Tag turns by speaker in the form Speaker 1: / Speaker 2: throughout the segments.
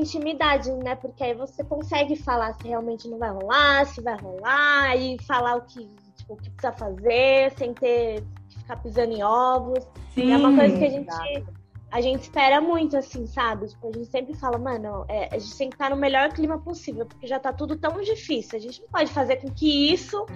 Speaker 1: intimidade, né? Porque aí você consegue falar se realmente não vai rolar, se vai rolar, e falar o que, tipo, o que precisa fazer, sem ter que ficar pisando em ovos. Sim, e é uma coisa que a gente, a gente espera muito, assim, sabe? Tipo, a gente sempre fala, mano, é, a gente tem que estar no melhor clima possível, porque já tá tudo tão difícil. A gente não pode fazer com que isso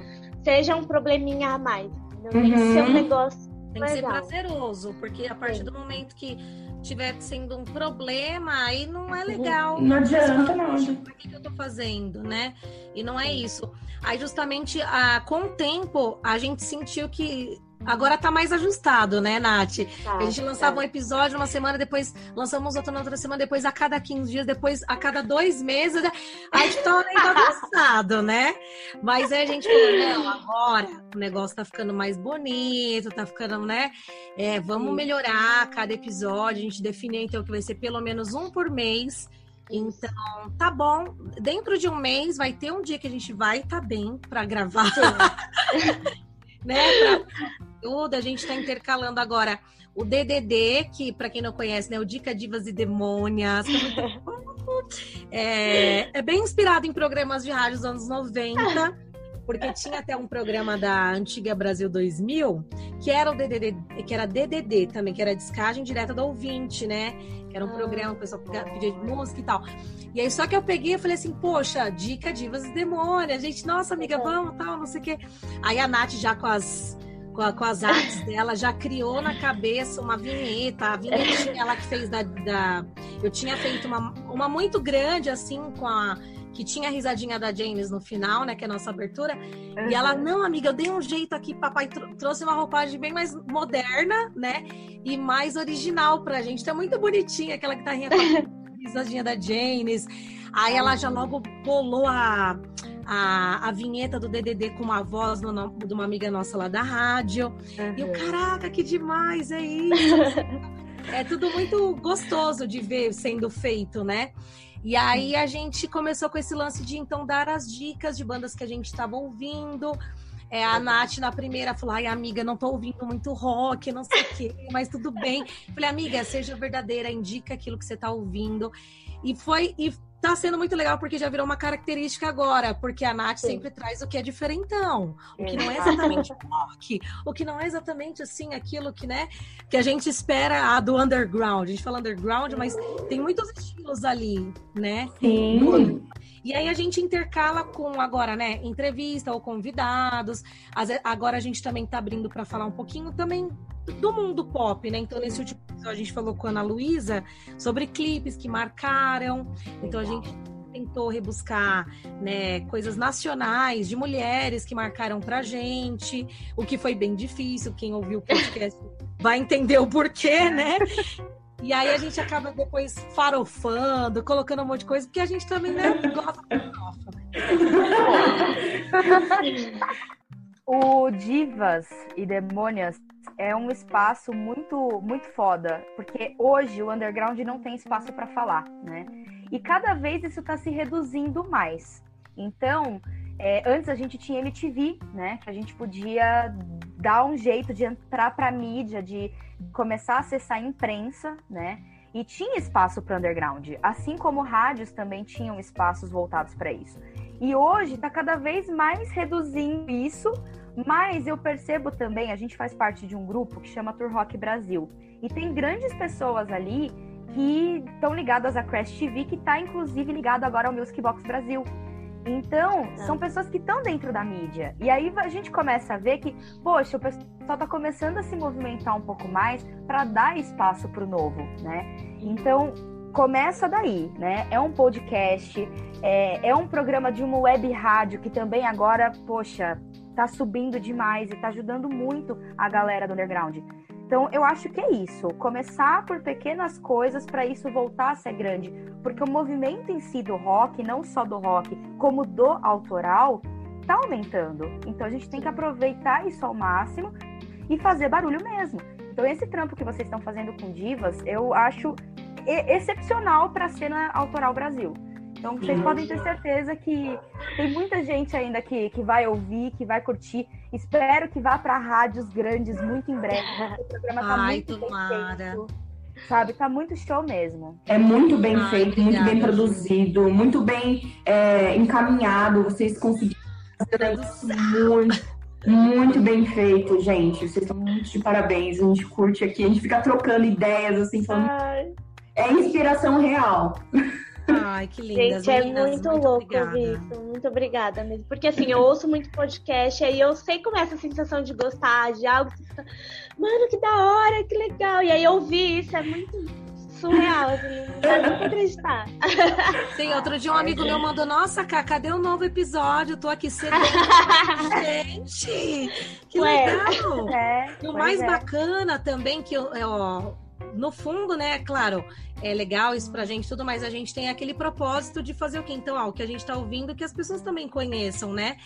Speaker 1: seja um probleminha a mais. Não tem que ser um uhum. negócio.
Speaker 2: Tem que ser prazeroso, porque a partir Sim. do momento que tiver sendo um problema, aí não é legal.
Speaker 3: Não adianta, não.
Speaker 2: Por que, que eu tô fazendo, né? E não é isso. Aí, justamente, a, com o tempo, a gente sentiu que Agora tá mais ajustado, né, Nath? Tá, a gente lançava tá. um episódio uma semana, depois lançamos outro na outra semana, depois a cada 15 dias, depois a cada dois meses. Né? A gente tá meio avançado, né? Mas aí a gente falou, não, agora o negócio tá ficando mais bonito, tá ficando, né? É, vamos melhorar cada episódio. A gente definiu então que vai ser pelo menos um por mês. Então, tá bom. Dentro de um mês vai ter um dia que a gente vai estar tá bem para gravar. né? Pra tudo. A gente está intercalando agora o DDD, que para quem não conhece, né, o Dica Divas e Demônias. É, é bem inspirado em programas de rádio dos anos 90 porque tinha até um programa da antiga Brasil 2000 que era o DDD, que era DDD também, que era descagem direta do ouvinte, né? Que era um ah, programa, o pessoal pedia de música e tal. E aí só que eu peguei e falei assim, poxa, dica divas e demônios, gente, nossa amiga, vamos, tal, não sei o quê. Aí a Nath já com as com, a, com, as artes dela, já criou na cabeça uma vinheta. A vinhetinha ela que fez da, da. Eu tinha feito uma, uma muito grande, assim, com a. Que tinha a risadinha da James no final, né? Que é a nossa abertura. Uhum. E ela, não, amiga, eu dei um jeito aqui, papai trouxe uma roupagem bem mais moderna, né? E mais original pra gente. Então é muito bonitinha aquela guitarrinha com a risadinha da James. Aí ela já logo bolou a a, a vinheta do DDD com uma voz no, no, de uma amiga nossa lá da rádio. Uhum. E eu, caraca, que demais, é isso! é tudo muito gostoso de ver sendo feito, né? E aí a gente começou com esse lance de então dar as dicas de bandas que a gente estava ouvindo. É, a Nath na primeira falou: ai, amiga, não tô ouvindo muito rock, não sei o quê, mas tudo bem. Falei, amiga, seja verdadeira, indica aquilo que você tá ouvindo. E foi, e tá sendo muito legal porque já virou uma característica agora, porque a Nath Sim. sempre traz o que é diferentão, o que não é exatamente rock, o que não é exatamente assim aquilo que, né, que a gente espera a do underground. A gente fala underground, mas tem muitos estilos ali, né?
Speaker 3: Sim.
Speaker 2: E aí a gente intercala com agora, né, entrevista ou convidados. Agora a gente também tá abrindo para falar um pouquinho também do mundo pop, né? Então, nesse último episódio, a gente falou com a Ana Luísa sobre clipes que marcaram. Então, a gente tentou rebuscar né, coisas nacionais de mulheres que marcaram pra gente, o que foi bem difícil. Quem ouviu o podcast vai entender o porquê, né? E aí a gente acaba depois farofando, colocando um monte de coisa, porque a gente também né, gosta de.
Speaker 4: O Divas e Demônias é um espaço muito muito foda, porque hoje o underground não tem espaço para falar, né? E cada vez isso está se reduzindo mais. Então, é, antes a gente tinha MTV, né? Que a gente podia dar um jeito de entrar para mídia, de começar a acessar a imprensa, né? E tinha espaço para underground, assim como rádios também tinham espaços voltados para isso. E hoje está cada vez mais reduzindo isso mas eu percebo também, a gente faz parte de um grupo que chama Tour Rock Brasil. E tem grandes pessoas ali que estão ligadas à Crash TV, que está inclusive ligado agora ao Music Box Brasil. Então, é. são pessoas que estão dentro da mídia. E aí a gente começa a ver que, poxa, o pessoal está começando a se movimentar um pouco mais para dar espaço para o novo, né? Então, começa daí, né? É um podcast, é, é um programa de uma web rádio que também agora, poxa, tá subindo demais e tá ajudando muito a galera do underground. Então, eu acho que é isso. Começar por pequenas coisas para isso voltar a ser grande. Porque o movimento em si do rock, não só do rock, como do autoral, tá aumentando. Então, a gente tem que aproveitar isso ao máximo e fazer barulho mesmo. Então, esse trampo que vocês estão fazendo com divas, eu acho excepcional para a cena autoral Brasil. Então vocês podem ter certeza que tem muita gente ainda que, que vai ouvir, que vai curtir. Espero que vá para rádios grandes muito em breve. O programa tá
Speaker 2: Ai,
Speaker 4: muito
Speaker 2: tomara.
Speaker 4: Sabe, tá muito show mesmo.
Speaker 3: É muito bem Ai, feito, obrigada, muito bem produzido, muito bem é, encaminhado. Vocês conseguiram fazer muito, muito bem feito, gente. Vocês estão muito de parabéns. A gente curte aqui, a gente fica trocando ideias, assim, falando. Ai. É inspiração real.
Speaker 2: Ai, que linda.
Speaker 1: Gente, é muito, muito louco ouvir isso. Muito obrigada mesmo. Porque assim, eu ouço muito podcast e eu sei como é essa sensação de gostar de algo. Mano, que da hora, que legal. E aí ouvir isso é muito surreal, assim, não dá nem pra acreditar.
Speaker 2: Sim, outro dia um amigo meu mandou, nossa, Cá, cadê o um novo episódio? tô aqui cedo. Gente, que Ué, legal. É, e o mais é. bacana também, que eu, ó, no fundo, né, claro, é legal isso pra gente tudo, mas a gente tem aquele propósito de fazer o quê? Então, ó, o que a gente tá ouvindo, que as pessoas também conheçam, né?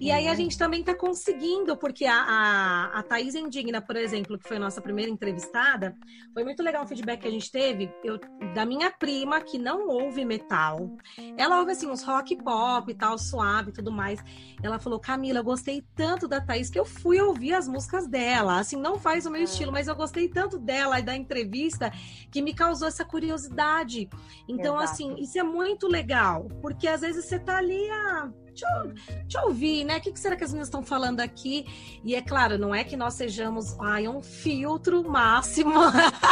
Speaker 2: E aí a uhum. gente também está conseguindo, porque a, a, a Thaís Indigna, por exemplo, que foi a nossa primeira entrevistada, foi muito legal o feedback que a gente teve eu, da minha prima, que não ouve metal. Ela ouve assim uns rock pop e tal, suave e tudo mais. Ela falou, Camila, eu gostei tanto da Thaís que eu fui ouvir as músicas dela. Assim, não faz o meu estilo, mas eu gostei tanto dela e da entrevista que me causou essa curiosidade. Então, Exato. assim, isso é muito legal, porque às vezes você tá ali, ah, deixa eu, deixa eu ouvir, né? O que, que será que as meninas estão falando aqui? E é claro, não é que nós sejamos ai, um filtro máximo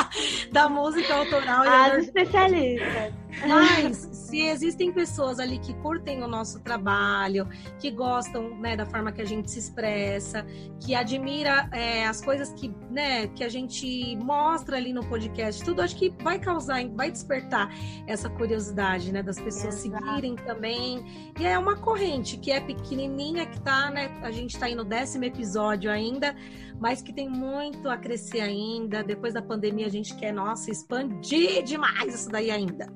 Speaker 2: da música autoral.
Speaker 1: As especialistas.
Speaker 2: Mas se existem pessoas ali que curtem o nosso trabalho, que gostam né, da forma que a gente se expressa, que admira é, as coisas que, né, que a gente mostra ali no podcast, tudo acho que vai causar, vai despertar essa curiosidade, né, das pessoas Exato. seguirem também. E é uma corrente que é pequenininha, que tá, né, a gente tá aí no décimo episódio ainda, mas que tem muito a crescer ainda. Depois da pandemia a gente quer, nossa, expandir demais isso daí ainda.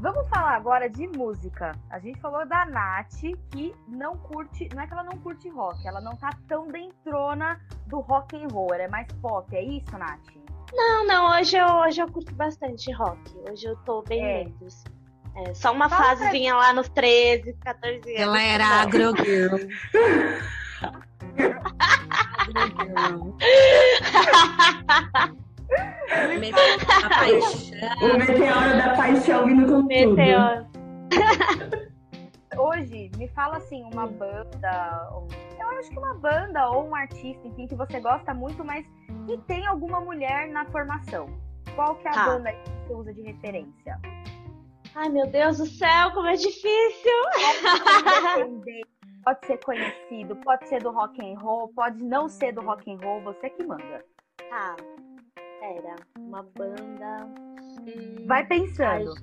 Speaker 4: Vamos falar agora de música. A gente falou da Nath, que não curte, não é que ela não curte rock, ela não tá tão dentrona do rock and roll, ela é mais pop, é isso, Nath?
Speaker 1: Não, não, hoje eu, hoje eu curto bastante rock. Hoje eu tô bem é. menos. É, só uma Fala fasezinha pra... lá nos 13, 14 anos.
Speaker 2: Ela era agro-girl.
Speaker 3: agro-girl. O meteoro da paixão vindo com meteoro.
Speaker 4: tudo. Hoje, me fala assim, uma banda, eu acho que uma banda ou um artista, enfim, que você gosta muito, mas que tem alguma mulher na formação. Qual que é a tá. banda que você usa de referência?
Speaker 1: Ai, meu Deus do céu, como é difícil!
Speaker 4: pode ser conhecido, pode ser do rock and roll, pode não ser do rock and roll, você que manda.
Speaker 1: Tá. Pera, uma banda.
Speaker 4: Vai pensando.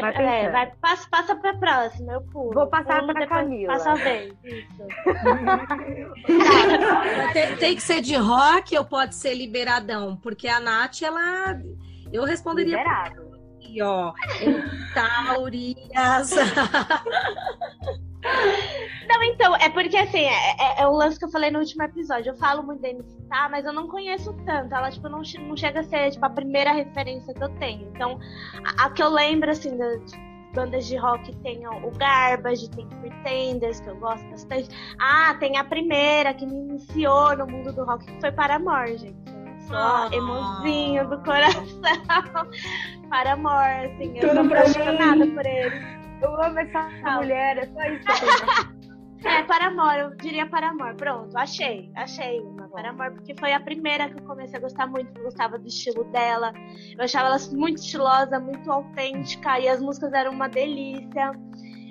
Speaker 1: Vai, vai. É, vai passa, passa pra próxima, eu pulo.
Speaker 4: Vou passar para Camila.
Speaker 1: Passa a vez, isso.
Speaker 2: tem, tem, que ser de rock ou pode ser liberadão? Porque a Nath, ela. Eu responderia.
Speaker 4: Liberado.
Speaker 2: E, ó, Taurias.
Speaker 1: Não, então, é porque assim, é, é, é, o lance que eu falei no último episódio. Eu falo muito da MC Tá, mas eu não conheço tanto. Ela, tipo, não, não chega a ser, tipo, a primeira referência que eu tenho. Então, a, a que eu lembro, assim, das bandas de rock tem o Garbage, tem Pretenders, que eu gosto bastante. Ah, tem a primeira que me iniciou no mundo do rock, que foi Paramore, gente. Sou oh. emozinho do coração. Paramore, assim, eu Tudo sou apaixonada por ele.
Speaker 4: Eu amo essa mulher, é só isso.
Speaker 1: é, Paramore, eu diria Paramore. Pronto, achei, achei uma Paramore, porque foi a primeira que eu comecei a gostar muito, eu gostava do estilo dela. Eu achava ela muito estilosa, muito autêntica, e as músicas eram uma delícia.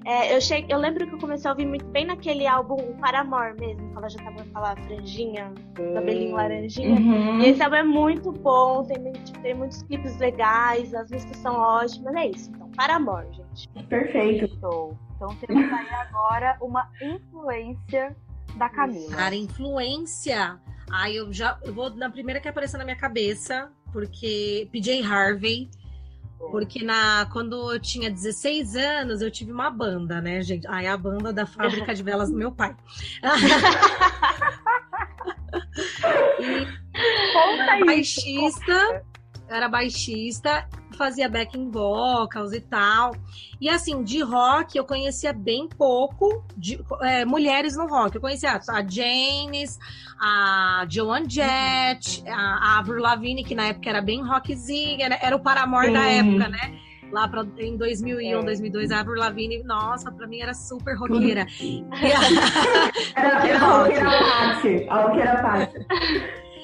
Speaker 1: É, eu, cheguei, eu lembro que eu comecei a ouvir muito bem naquele álbum o Paramore mesmo, que ela já tava com aquela franjinha, cabelinho laranjinha. Uhum. E esse álbum é muito bom, tem, tipo, tem muitos clipes legais, as músicas são ótimas, é isso. Então, Paramore, gente.
Speaker 3: Perfeito.
Speaker 4: Então temos aí agora uma influência da Camila.
Speaker 2: Cara, influência. Ai, eu já eu vou na primeira que apareceu na minha cabeça, porque PJ Harvey porque na, quando eu tinha 16 anos, eu tive uma banda, né, gente? Aí a banda da fábrica de velas do meu pai. e era baixista, era baixista, fazia backing vocals e tal. E assim, de rock eu conhecia bem pouco de é, mulheres no rock. Eu conhecia a Janis, a Joan Jett, a Avril Lavigne, que na época era bem rockzinha, era, era o Paramore Sim. da época, né? lá pra, em 2001, é. 2002, a Avril Lavigne, nossa, pra mim era super roqueira.
Speaker 3: era, era roqueira a roqueira parte.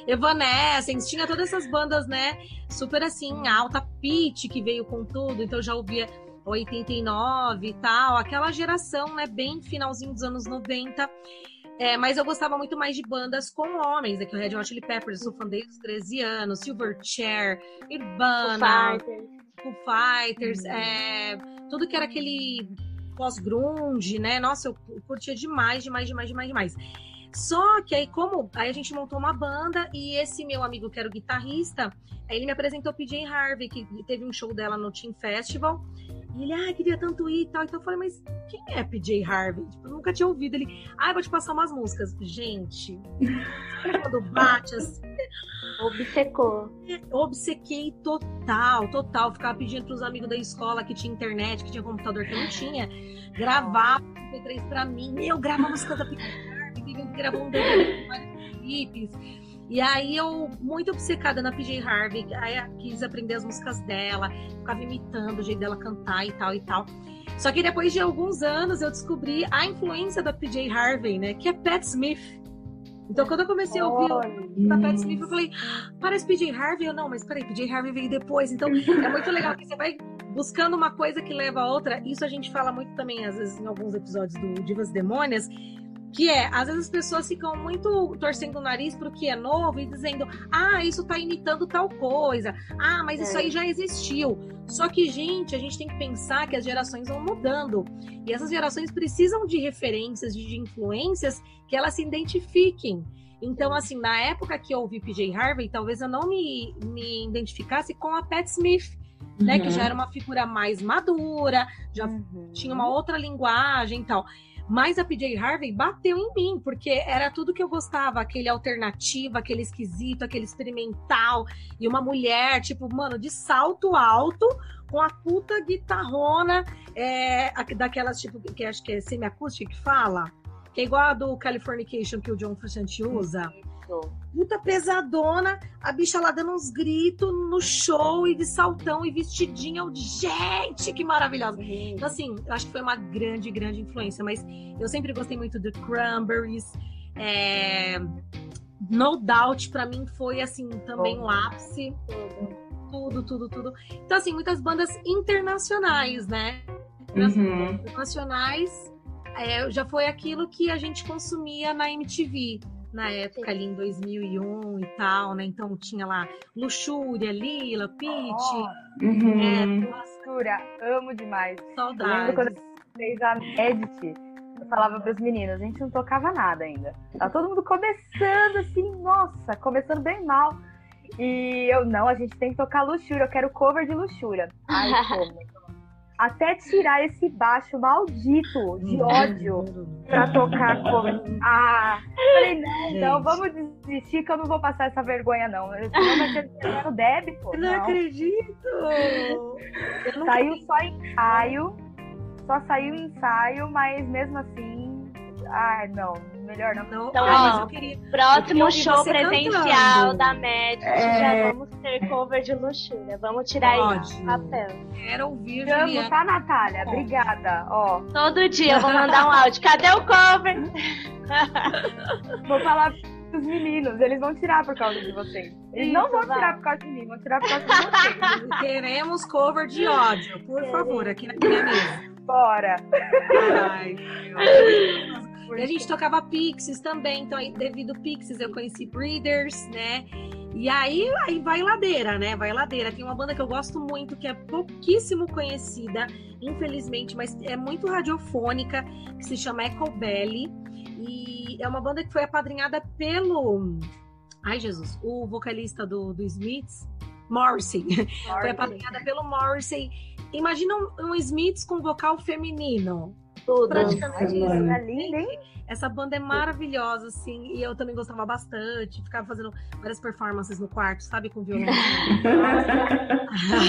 Speaker 2: Evanescence, tinha todas essas bandas, né? Super assim, alta pitch que veio com tudo, então já ouvia 89 e tal, aquela geração, né? Bem finalzinho dos anos 90. É, mas eu gostava muito mais de bandas com homens, né? Que o Red Hot Chili Peppers, eu sou fã desde os 13 anos, Silverchair, Urbana, Foo Fighters, uhum. é, tudo que era aquele pós-grunge, né? Nossa, eu curtia demais, demais, demais, demais, demais. Só que aí, como aí a gente montou uma banda e esse meu amigo, que era o guitarrista, aí ele me apresentou PJ Harvey, que teve um show dela no Team Festival. E ele, ah, queria tanto ir e tal. Então eu falei, mas quem é PJ Harvey? Tipo, eu nunca tinha ouvido. Ele, ah, vou te passar umas músicas. Gente, quando bate assim.
Speaker 1: Obcecou.
Speaker 2: Obcequei total, total. Ficava pedindo pros amigos da escola que tinha internet, que tinha computador que não tinha, gravar MP3 pra mim. Meu, grava música da Harvey, gravou um DVD com vários clipes. E aí eu, muito obcecada na PJ Harvey, aí quis aprender as músicas dela, ficava imitando o jeito dela cantar e tal e tal. Só que depois de alguns anos eu descobri a influência da PJ Harvey, né? Que é Pat Smith. Então, quando eu comecei a ouvir oh, a Pat Smith, eu falei, parece PJ Harvey? Eu não, mas peraí, PJ Harvey veio depois. Então, é muito legal que você vai buscando uma coisa que leva a outra. Isso a gente fala muito também, às vezes, em alguns episódios do Divas Demônias, que é, às vezes as pessoas ficam muito torcendo o nariz pro que é novo e dizendo, ah, isso tá imitando tal coisa, ah, mas é. isso aí já existiu. Só que, gente, a gente tem que pensar que as gerações vão mudando. E essas gerações precisam de referências, de influências que elas se identifiquem. Então, assim, na época que eu ouvi PJ Harvey, talvez eu não me, me identificasse com a Pat Smith, né? Uhum. Que já era uma figura mais madura, já uhum. tinha uma outra linguagem e tal. Mas a PJ Harvey bateu em mim, porque era tudo que eu gostava, aquele alternativo, aquele esquisito, aquele experimental, e uma mulher, tipo, mano, de salto alto, com a puta guitarrona, é, daquelas, tipo, que acho que é semiacústica que fala, que é igual a do Californication que o John Frusciante usa puta pesadona, a bicha lá dando uns gritos no show e de saltão e vestidinha. Gente, que maravilhosa. Então, assim, eu acho que foi uma grande, grande influência. Mas eu sempre gostei muito do Cranberries. É... No Doubt, para mim, foi, assim, também um ápice. Tudo, tudo, tudo. Então, assim, muitas bandas internacionais, né? Uhum. Internacionais é, já foi aquilo que a gente consumia na MTV na época ali em 2001 e tal, né? Então tinha lá Luxúria, Lila, Pete.
Speaker 4: Oh, uhum. é, Luxúria, amo demais.
Speaker 2: Saudades.
Speaker 4: quando fez a Edit, eu falava para os meninos, a gente não tocava nada ainda. Tá todo mundo começando assim, nossa, começando bem mal. E eu, não, a gente tem que tocar Luxúria, eu quero cover de Luxúria. Ai, como? até tirar esse baixo maldito de ódio pra tocar como. Ah, falei, não, então vamos desistir que eu não vou passar essa vergonha, não. Senão vai ser no débito.
Speaker 2: Eu não, não acredito!
Speaker 4: Saiu só ensaio, só saiu ensaio, mas mesmo assim. Ai, não, melhor não. não
Speaker 1: então, ah, ó, queria, próximo show presencial cantando. da Magic, é... já vamos ter cover de luxúria. Vamos tirar aí o papel.
Speaker 2: Quero ouvir,
Speaker 4: Vamos, tá, Natália? Obrigada. Ó.
Speaker 1: Todo dia eu vou mandar um áudio. Cadê o cover?
Speaker 4: vou falar os meninos, eles vão tirar por causa de vocês. Eles Isso, não vão vai. tirar por causa de mim, vão tirar por causa de vocês.
Speaker 2: Queremos cover de ódio, por favor, aqui na minha mesa.
Speaker 4: Bora!
Speaker 2: Ai, meu e a gente tocava Pixies também, então aí, devido Pixies eu conheci Breeders, né? E aí, aí vai ladeira, né? Vai ladeira. Tem uma banda que eu gosto muito, que é pouquíssimo conhecida, infelizmente, mas é muito radiofônica, que se chama Echo Belly. E é uma banda que foi apadrinhada pelo. Ai, Jesus, o vocalista do, do Smiths, Morrissey. Morrissey. foi apadrinhada pelo Morrissey. Imagina um, um Smiths com vocal feminino
Speaker 1: Tudo.
Speaker 2: praticamente isso.
Speaker 4: Linda, hein?
Speaker 2: Essa banda é maravilhosa, assim, e eu também gostava bastante, ficava fazendo várias performances no quarto, sabe, com violão.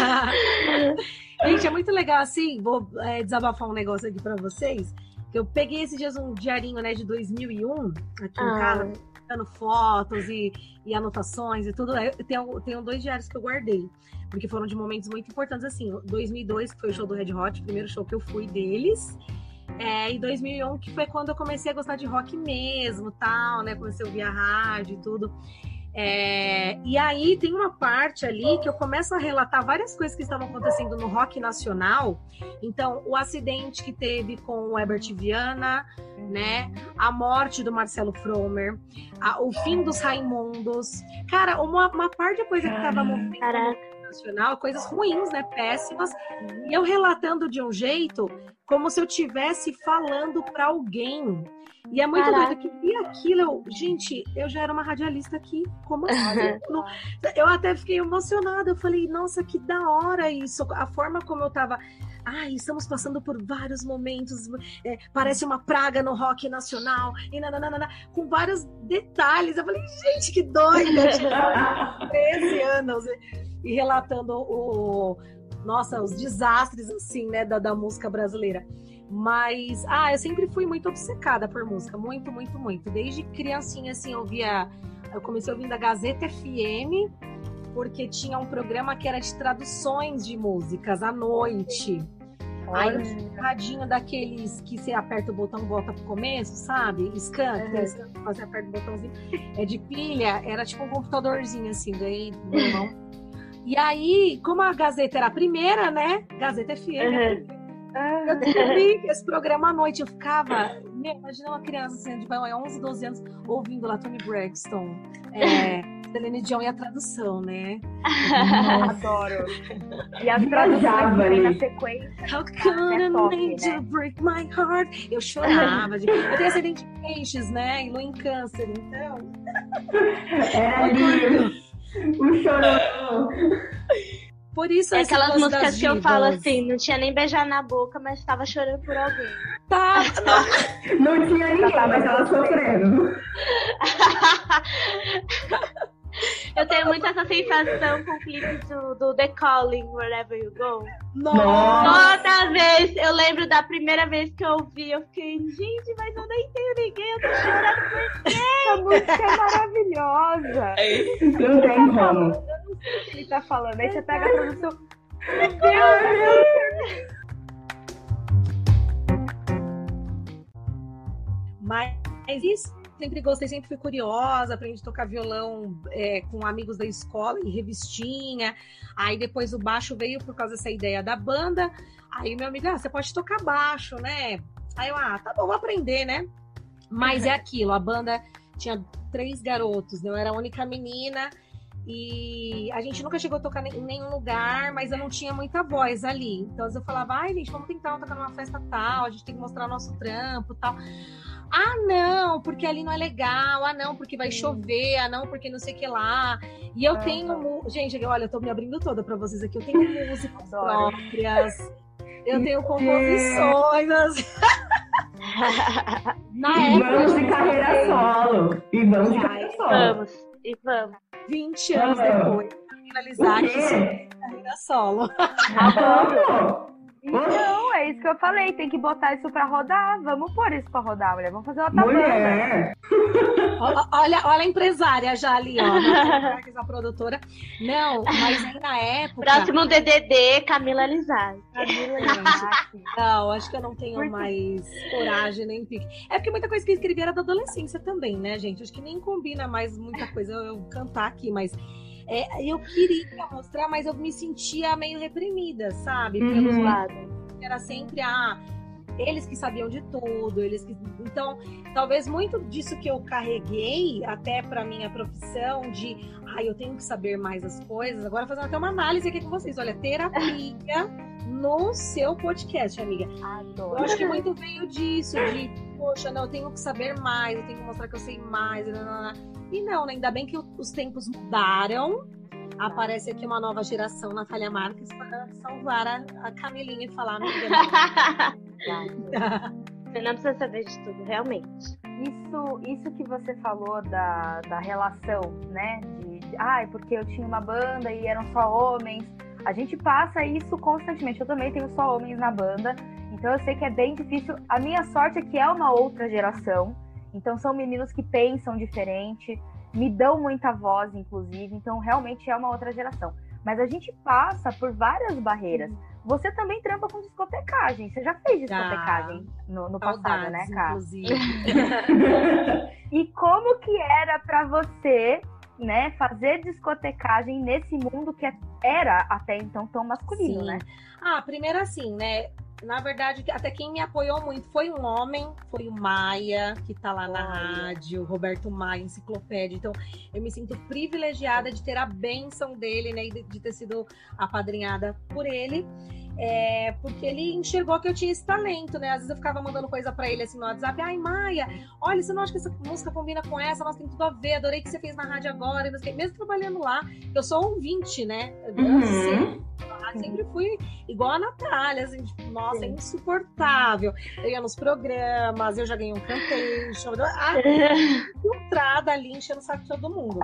Speaker 2: Gente, é muito legal, assim, vou é, desabafar um negócio aqui pra vocês, que eu peguei esses dias um diarinho, né, de 2001, aqui em
Speaker 1: Ah.
Speaker 2: casa, dando fotos e, e anotações e tudo. Eu tenho, tenho dois diários que eu guardei, porque foram de momentos muito importantes, assim, 2002, que foi o show do Red Hot, o primeiro show que eu fui deles, é, e 2001, que foi quando eu comecei a gostar de rock mesmo, tal, né? Comecei a ouvir a rádio e tudo. É, e aí tem uma parte ali que eu começo a relatar várias coisas que estavam acontecendo no rock nacional. Então, o acidente que teve com o Herbert Viana, né? A morte do Marcelo Fromer, a- o fim dos Raimundos. Cara, uma, uma parte de coisa que estava movendo
Speaker 1: Caraca.
Speaker 2: nacional, coisas ruins, né? Péssimas. E eu relatando de um jeito como se eu estivesse falando para alguém. E é muito
Speaker 1: Caraca.
Speaker 2: doido que vi aquilo. Eu, gente, eu já era uma radialista aqui. Como assim? Eu até fiquei emocionada. Eu falei, nossa, que da hora isso. A forma como eu tava. Ai, estamos passando por vários momentos. é, parece uma praga no rock nacional. E nananana, com vários detalhes. Eu falei, gente, que doida! Tipo, 13 anos e relatando o, nossa, os desastres assim, né, da, da música brasileira. Mas, ah, eu sempre fui muito obcecada por música, muito, muito, muito. Desde criancinha, assim, eu via, eu comecei ouvindo a Gazeta FM, porque tinha um programa que era de traduções de músicas à noite. Aí tinha um radinho daqueles que você aperta o botão e volta pro começo, sabe? Scan,
Speaker 4: Uhum.
Speaker 2: que você aperta o botãozinho. É de pilha, era tipo um computadorzinho assim, do meu irmão. E aí, como a Gazeta era a primeira, né? Gazeta FM.
Speaker 1: Uhum.
Speaker 4: Ah,
Speaker 2: Eu descobri esse programa à noite. Eu ficava, meu, imagina uma criança assim, de vai, 11, 12 anos, ouvindo lá Tony Braxton, é, Celine Dion e a tradução, né?
Speaker 4: adoro. E as traduções na sequência.
Speaker 2: How could
Speaker 4: É
Speaker 2: an
Speaker 4: top,
Speaker 2: angel
Speaker 4: né?
Speaker 2: break my heart? Eu chorava. de- Eu tenho acidente de peixes, né? E lua em câncer, então.
Speaker 3: Era ali o chorão.
Speaker 2: Por isso
Speaker 1: É aquelas músicas que eu falo assim, não tinha nem beijar na boca, mas tava chorando por alguém.
Speaker 2: Tá,
Speaker 3: Não tinha ninguém, mas ela sofrendo.
Speaker 1: Eu tenho muito essa sensação com clipes do, do The Calling, Wherever You Go.
Speaker 2: nossa.
Speaker 1: Toda vez, eu lembro da primeira vez que eu ouvi, eu fiquei, gente, mas eu nem tenho ninguém, eu tô chorando por
Speaker 4: Essa música é maravilhosa.
Speaker 3: Não tem como.
Speaker 4: O que ele tá falando? Aí você pega a produção.
Speaker 2: Mas isso, sempre gostei, sempre fui curiosa, aprendi a tocar violão é, com amigos da escola, em revistinha. Aí depois o baixo veio por causa dessa ideia da banda. Aí meu amigo, ah, você pode tocar baixo, né? Aí eu, ah, tá bom, vou aprender, né? Mas é aquilo, a banda tinha três garotos, né? eu era a única menina. E a gente nunca chegou a tocar em nenhum lugar, mas eu não tinha muita voz ali. Então eu falava, ai, gente, vamos tentar tocar numa festa tal, a gente tem que mostrar nosso trampo tal. Ah, não, porque ali não é legal. Ah, não, porque vai chover. Ah, não, porque não sei o que lá. E eu
Speaker 4: Ah,
Speaker 2: tenho. mu- Gente, olha, eu tô me abrindo toda pra vocês aqui. Eu tenho músicas
Speaker 4: Adoro.
Speaker 2: próprias. Eu tenho composições. Na
Speaker 3: E
Speaker 2: época.
Speaker 3: vamos
Speaker 2: eu
Speaker 3: de carreira solo. E vamos de carreira solo.
Speaker 1: Vamos, e vamos.
Speaker 2: 20 anos
Speaker 3: Ah.
Speaker 2: depois. Finalizar
Speaker 3: O
Speaker 2: aqui
Speaker 3: quê?
Speaker 2: carreira solo.
Speaker 3: Vamos!
Speaker 4: Então, é isso que eu falei. Tem que botar isso pra rodar. Vamos pôr isso pra rodar, mulher. Vamos fazer.
Speaker 3: Mulher!
Speaker 2: Ó, Olha, olha a empresária já ali, ó. A produtora. Não, mas aí na época.
Speaker 1: Próximo DDD, Camila Lizard.
Speaker 4: Camila.
Speaker 2: Não, acho que eu não tenho mais coragem nem pique. É porque muita coisa que eu escrevi era da adolescência também, né, gente? Acho que nem combina mais muita coisa eu, eu cantar aqui, mas é, eu queria mostrar, mas eu me sentia meio reprimida, sabe? Pelos
Speaker 3: Uhum.
Speaker 2: lados. Era sempre ah, eles que sabiam de tudo, eles que. Então, talvez muito disso que eu carreguei até para minha profissão de, ah, eu tenho que saber mais as coisas. Agora fazendo até uma análise aqui com vocês. Olha, terapia no seu podcast, amiga. Eu
Speaker 4: Adoro.
Speaker 2: acho que muito veio disso, de, poxa, não, eu tenho que saber mais, eu tenho que mostrar que eu sei mais. E, e não, né? ainda bem que os tempos mudaram. Aparece aqui uma nova geração, Natália Marques, para salvar a, a Camilinha e falar.
Speaker 1: Você não precisa saber de tudo, realmente.
Speaker 4: Isso, isso que você falou da, da relação, né? De, de, ah, porque eu tinha uma banda e eram só homens. A gente passa isso constantemente. Eu também tenho só homens na banda. Então eu sei que é bem difícil. A minha sorte é que é uma outra geração. Então são meninos que pensam diferente, me dão muita voz, inclusive. Então realmente é uma outra geração. Mas a gente passa por várias barreiras. Você também trampa com discotecagem. Você já fez discotecagem ah, no, no passado, né, Cá? e como que era para você, né, fazer discotecagem nesse mundo que era até então tão masculino, Sim. né?
Speaker 2: Ah, primeiro assim, né? Na verdade, até quem me apoiou muito foi um homem, foi o Maia, que tá lá na rádio, Roberto Maia, enciclopédia. Então, eu me sinto privilegiada de ter a benção dele, né? De, de ter sido apadrinhada por ele é, porque ele enxergou que eu tinha esse talento, né? Às vezes eu ficava mandando coisa para ele assim no WhatsApp, ai Maia, olha, você não acha que essa música combina com essa? Nossa, tem tudo a ver, adorei que você fez na rádio agora, mesmo trabalhando lá, eu sou ouvinte, né?
Speaker 3: Uhum. Sempre,
Speaker 2: sempre fui igual a Natália, assim, tipo, nossa, é insuportável. Eu ia nos programas, eu já ganhei um cantation, filtrada ali, enchendo o saco de todo mundo.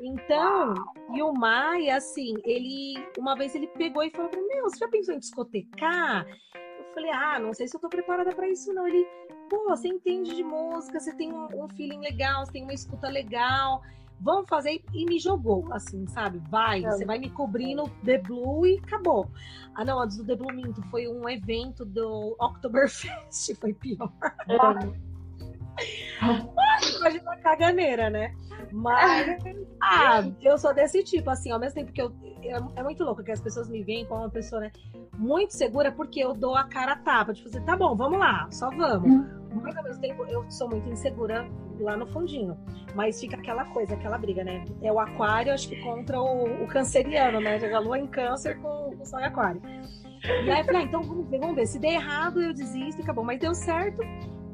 Speaker 2: Então, e o Maia, assim, ele, uma vez ele pegou e falou pra mim, meu, você já pensou em discotecar? Eu falei, ah, não sei se eu tô preparada para isso, não. Ele, pô, você entende de música, você tem um, um feeling legal, você tem uma escuta legal vamos fazer e me jogou, assim, sabe? Vai, você vai me cobrir no The Blue e acabou. Ah, não, antes do The Blue Minto, foi um evento do Oktoberfest, foi pior. Imagina a caganeira, né? Mas, ah, eu sou desse tipo, assim, ao mesmo tempo que eu. É, é muito louco que as pessoas me veem como uma pessoa, né? Muito segura, porque eu dou a cara a tapa. Tipo assim, tá bom, vamos lá, só vamos. Hum. Mas ao mesmo tempo eu sou muito insegura lá no fundinho. Mas fica aquela coisa, aquela briga, né? É o aquário, acho que contra o, o canceriano, né? A lua em câncer com o sol em aquário. E aí eu falei, ah, então vamos ver, vamos ver. Se der errado, eu desisto e acabou. Mas deu certo.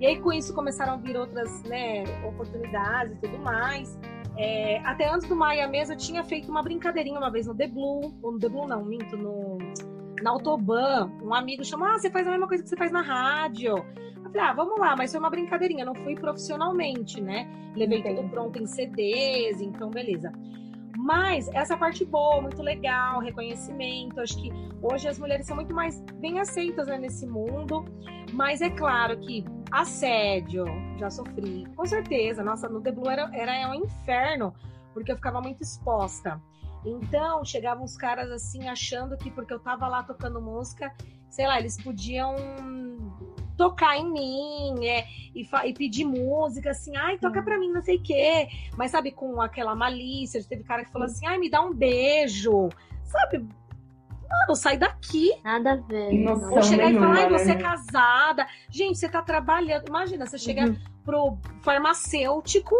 Speaker 2: E aí, com isso, começaram a vir outras né, oportunidades e tudo mais. É, até antes do Maia mesmo, eu tinha feito uma brincadeirinha uma vez no The Blue, ou no The Blue não, minto, no, na Autoban. Um amigo chamou, ah, você faz a mesma coisa que você faz na rádio. Eu falei, ah, vamos lá, mas foi uma brincadeirinha, não fui profissionalmente, né? Levei Entendi. tudo pronto em CDs, então beleza. Mas essa parte boa, muito legal, reconhecimento. Acho que hoje as mulheres são muito mais bem aceitas né, nesse mundo. Mas é claro que assédio, já sofri, com certeza. Nossa, no The Blue era, era um inferno, porque eu ficava muito exposta. Então, chegavam os caras assim, achando que porque eu tava lá tocando música, sei lá, eles podiam tocar em mim é, e, e, pedir música, assim, ai, toca pra mim, não sei o quê. Mas, sabe, com aquela malícia, teve cara que falou assim, ai, me dá um beijo, sabe? Mano, sai daqui.
Speaker 1: Nada a ver.
Speaker 2: Ou chegar e falar, ai, você é né? casada. Gente, você tá trabalhando. Imagina, você chega uhum. pro farmacêutico,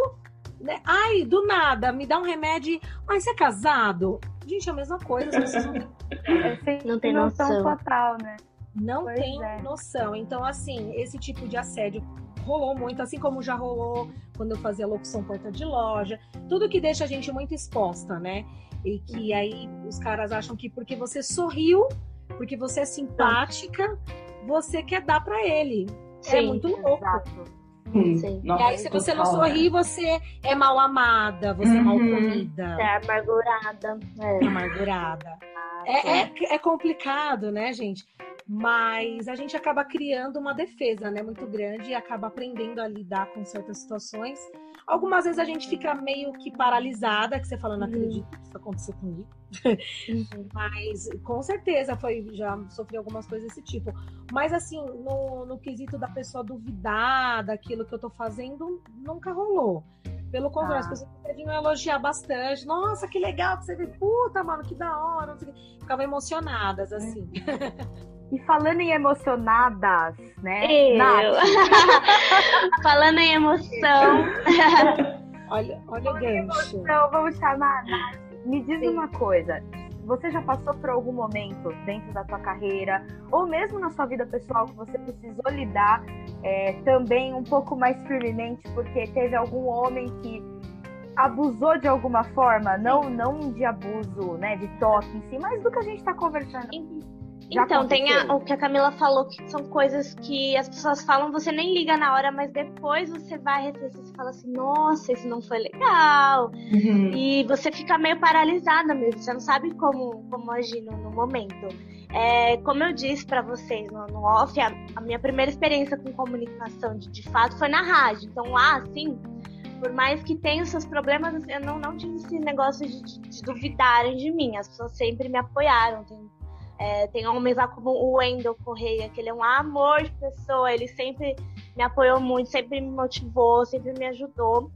Speaker 2: né? Ai, do nada, me dá um remédio. Ai, você é casado? Gente, é a mesma coisa. As pessoas não
Speaker 1: têm, não tem noção
Speaker 4: total, né?
Speaker 2: Não pois tem é. noção. Então, assim, esse tipo de assédio rolou muito, assim como já rolou quando eu fazia locução porta de loja, tudo que deixa a gente muito exposta, né? E que aí os caras acham que porque você sorriu, porque você é simpática, você quer dar para ele. É Sim, é muito louco. Exato. Sim. Nossa, e aí, se você não sorri, você é mal amada, você uhum. é mal comida.
Speaker 1: É amargurada.
Speaker 2: É. Amargurada. É, é, é complicado, né, gente? Mas a gente acaba criando uma defesa, né, muito grande e acaba aprendendo a lidar com certas situações. Algumas vezes a gente fica meio que paralisada, que você fala, não acredito que isso aconteceu comigo. Uhum. Mas com certeza foi, já sofri algumas coisas desse tipo. Mas assim, no, no quesito da pessoa duvidar daquilo que eu tô fazendo, nunca rolou. Pelo contrário, ah. as pessoas vinham elogiar bastante. Nossa, que legal que você viu. Puta, mano, que da hora. Ficavam emocionadas, assim.
Speaker 4: E falando em emocionadas, né?
Speaker 1: falando em emoção.
Speaker 2: olha, olha o gancho.
Speaker 4: Emoção, vamos chamar a Nath. Me diz Sim. uma coisa. Você já passou por algum momento dentro da sua carreira, ou mesmo na sua vida pessoal, que você precisou lidar é, também um pouco mais firmemente, porque teve algum homem que abusou de alguma forma, não, não de abuso, né, de toque em si, mas do que a gente está conversando
Speaker 1: Já então, tem a, o que a Camila falou, que são coisas que as pessoas falam, você nem liga na hora, mas depois você vai refletir e fala assim, nossa, isso não foi legal. Uhum. E você fica meio paralisada mesmo, você não sabe como, como agir no, no momento. É, como eu disse para vocês no, no off, a, a, minha primeira experiência com comunicação de, de fato foi na rádio. Então lá, assim, por mais que tenha os seus problemas, eu não, não tive esse negócio de, de, de duvidarem de mim. As pessoas sempre me apoiaram. Tem, é, tem homens lá como o Wendel Correia, que ele é um amor de pessoa, ele sempre me apoiou muito, sempre me motivou, sempre me ajudou.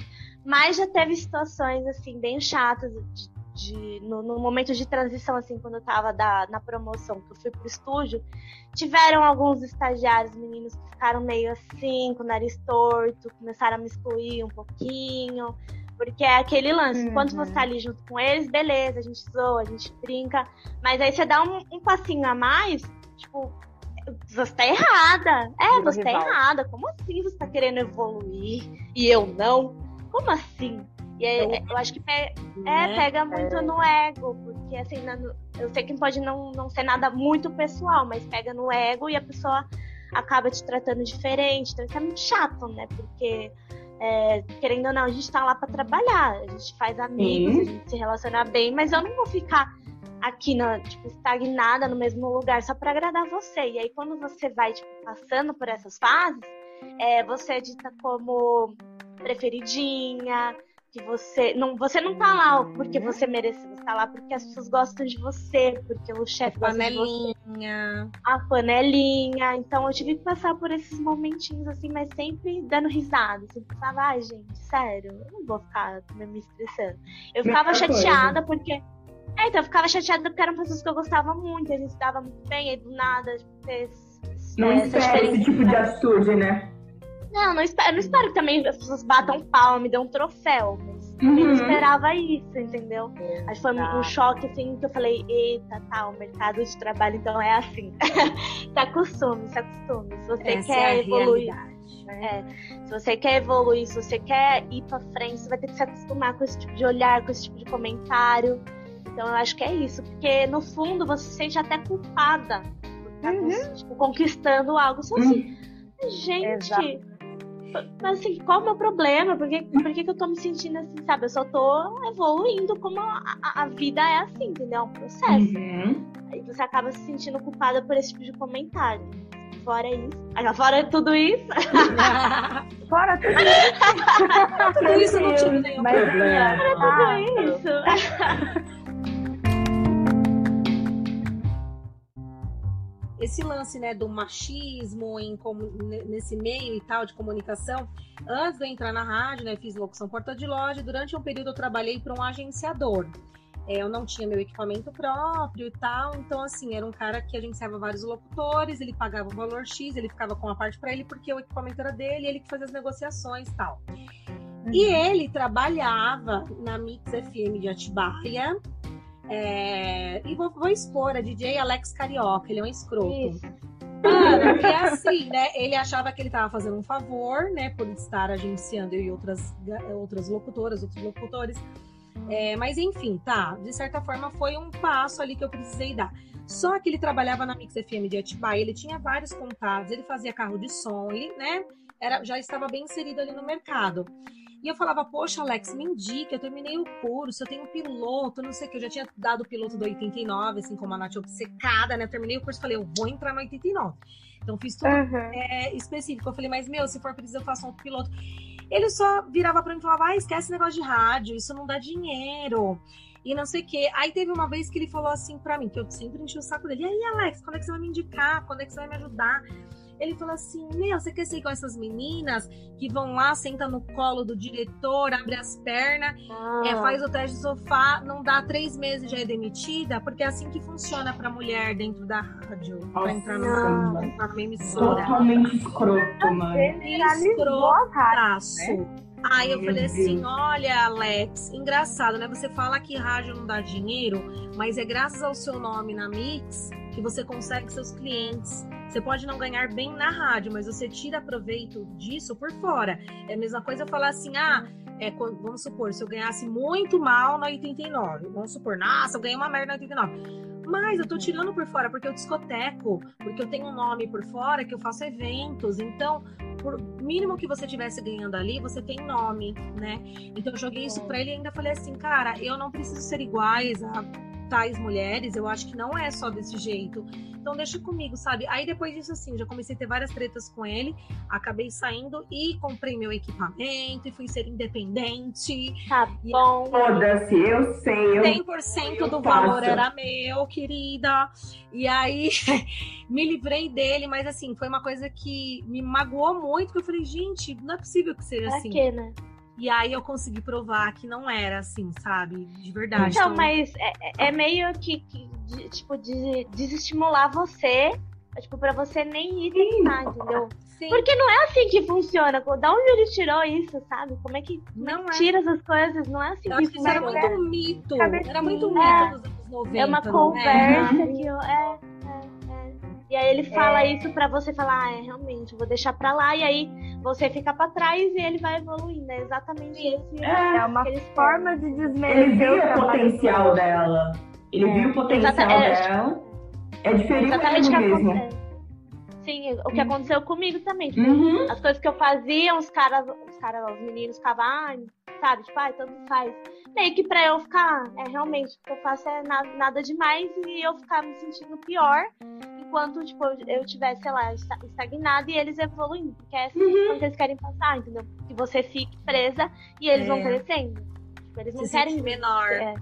Speaker 1: Mas já teve situações, assim, bem chatas de, de, no, no, momento de transição, assim, quando eu tava da, na promoção, que eu fui pro estúdio, tiveram alguns estagiários, meninos, que ficaram meio assim, com o nariz torto, começaram a me excluir um pouquinho, porque é aquele lance, uhum. enquanto você tá ali junto com eles, beleza, a gente zoa, a gente brinca, mas aí você dá um, um passinho a mais, tipo, você tá errada. É, você tá rival. tá errada. Como assim você tá querendo evoluir e eu não? Como assim? E aí, então, eu acho que pe é, né? pega muito é. no ego, porque assim, eu sei que pode não, não ser nada muito pessoal, mas pega no ego e a pessoa acaba te tratando diferente. Então isso é muito chato, né? Porque, é, querendo ou não, a gente tá lá para trabalhar, a gente faz amigos, Sim. a gente se relaciona bem, mas eu não vou ficar aqui na, tipo, estagnada no mesmo lugar só para agradar você. E aí quando você vai tipo, passando por essas fases, é, você é dita como preferidinha, que você não você não tá lá porque uhum. você merece, você tá lá porque as pessoas gostam de você, porque o chefe gosta
Speaker 2: de você.
Speaker 1: A panelinha. Então eu tive que passar por esses momentinhos assim, mas sempre dando risada, sempre pensava, ai, gente, sério, eu não vou ficar me estressando. Eu ficava chateada porque é, então eu ficava chateada porque eram pessoas que eu gostava muito, a gente dava muito bem, aí do nada, tipo, fez.
Speaker 3: Não é, espera esse tipo de atitude, né?
Speaker 1: Não, não espero, não espero que também as pessoas batam palma, me dê um troféu. Mas uhum. também não esperava isso, entendeu? Acho que foi um choque assim que eu falei, eita, tá, o mercado de trabalho então é assim. se acostume, se acostume. Se você Essa quer é evoluir. Né? É, se você quer evoluir, se você quer ir pra frente, você vai ter que se acostumar com esse tipo de olhar, com esse tipo de comentário. Então eu acho que é isso, porque no fundo você se sente até culpada por estar uhum. tipo, conquistando algo sozinho. Uhum. Gente, Exato. Mas assim, qual é o meu problema? Por que, por que, que eu tô me sentindo assim, sabe? Eu só tô evoluindo como a, a, vida é assim, entendeu? É um processo. Uhum. Aí você acaba se sentindo culpada por esse tipo de comentário. Fora isso. Fora tudo isso.
Speaker 4: fora tudo isso.
Speaker 2: tudo isso não tive nenhum problema.
Speaker 1: Fora tudo isso.
Speaker 2: esse lance né, do machismo em, nesse meio e tal de comunicação, antes de eu entrar na rádio, né, fiz locução porta de loja, durante um período eu trabalhei para um agenciador. É, eu não tinha meu equipamento próprio e tal, então assim, era um cara que agenciava vários locutores, ele pagava o valor X, ele ficava com a parte para ele porque o equipamento era dele, ele que fazia as negociações e tal. Uhum. E ele trabalhava na Mix FM de Atibaia, é... E vou, vou, expor a DJ Alex Carioca, ele é um escroto. Isso. Mano, e assim, né? Ele achava que ele tava fazendo um favor, né? Por estar agenciando eu e outras, outras locutoras, outros locutores. É, mas enfim, tá. De certa forma, foi um passo ali que eu precisei dar. Só que ele trabalhava na Mix FM de Atibaia, ele tinha vários contatos, ele fazia carro de som, ele, né? Era, já estava bem inserido ali no mercado. E eu falava, poxa, Alex, me indica, eu terminei o curso, eu tenho um piloto, não sei o que, eu já tinha dado o piloto do 89, assim como a Nath obcecada, né? Eu terminei o curso, falei, eu vou entrar no 89. Então fiz tudo uhum. é, específico. Eu falei, mas meu, se for preciso, eu faço outro piloto. Ele só virava para mim e falava, ah, esquece esse negócio de rádio, isso não dá dinheiro. E não sei o quê. Aí teve uma vez que ele falou assim para mim, que eu sempre enchi o saco dele. E aí, Alex, quando é que você vai me indicar? Quando é que você vai me ajudar? Ele falou assim: Meu, você quer ser com essas meninas que vão lá, senta no colo do diretor, abre as pernas, ah. é, faz o teste de sofá, não dá três meses já é demitida? Porque é assim que funciona pra mulher dentro da rádio, Nossa, pra entrar no, numa emissora.
Speaker 3: Totalmente escroto, mano.
Speaker 2: Escrotaço. Né? Aí eu falei assim: olha, Alex, engraçado, né? Você fala que rádio não dá dinheiro, mas é graças ao seu nome na Mix que você consegue seus clientes. Você pode não ganhar bem na rádio, mas você tira proveito disso por fora. É a mesma coisa falar assim, ah, é, vamos supor, se eu ganhasse muito mal na 89, vamos supor, nossa, eu ganhei uma merda na 89. Mas eu tô tirando por fora, porque eu discoteco, porque eu tenho um nome por fora, que eu faço eventos. Então, por mínimo que você tivesse ganhando ali, você tem nome, né? Então eu joguei isso para ele e ainda falei assim, cara, eu não preciso ser iguais a tais mulheres, eu acho que não é só desse jeito. Então deixa comigo, sabe? Aí depois disso, assim, já comecei a ter várias tretas com ele, acabei saindo e comprei meu equipamento e fui ser independente.
Speaker 1: Tá bom.
Speaker 3: Foda-se, eu sei. Eu...
Speaker 2: 100% eu do faço. valor era meu, querida. E aí me livrei dele, mas assim, foi uma coisa que me magoou muito, que eu falei, gente, não é possível que seja
Speaker 1: pra
Speaker 2: assim.
Speaker 1: Quê, né?
Speaker 2: E aí eu consegui provar que não era assim, sabe? De verdade.
Speaker 1: Então, então... mas é, é, é meio que, que de, tipo, de desestimular você, tipo, pra você nem ir tentar, entendeu? Sim. Porque não é assim que funciona. Da onde ele tirou isso, sabe? Como é que, como não é tira essas coisas? Não é assim
Speaker 2: eu
Speaker 1: que
Speaker 2: funciona. Era muito mito. Era muito mito é, nos anos 90.
Speaker 1: É uma conversa que eu. É, e aí ele fala é... isso para você falar, ah, é realmente, vou deixar para lá e aí você fica para trás e ele vai evoluindo. É exatamente esse.
Speaker 4: É, é uma forma de desmerecer.
Speaker 3: Ele viu o potencial dela. Ele é. viu o potencial Exata... É, dela. É diferente exatamente o que mesmo. Acontece.
Speaker 1: Sim, o que aconteceu comigo também. Tipo, uhum. As coisas que eu fazia, os caras, os caras, os meninos ficavam, ah, sabe, tipo, ai, tanto faz. Meio que pra eu ficar, é realmente, o que eu faço é nada, nada demais e eu ficar me sentindo pior enquanto, tipo, eu tivesse, sei lá, estagnada e eles evoluindo. Porque é assim uhum. que eles querem passar, entendeu? Que você fique presa e eles é. vão crescendo. Tipo, eles não
Speaker 2: você
Speaker 1: querem.
Speaker 2: menor.
Speaker 1: É.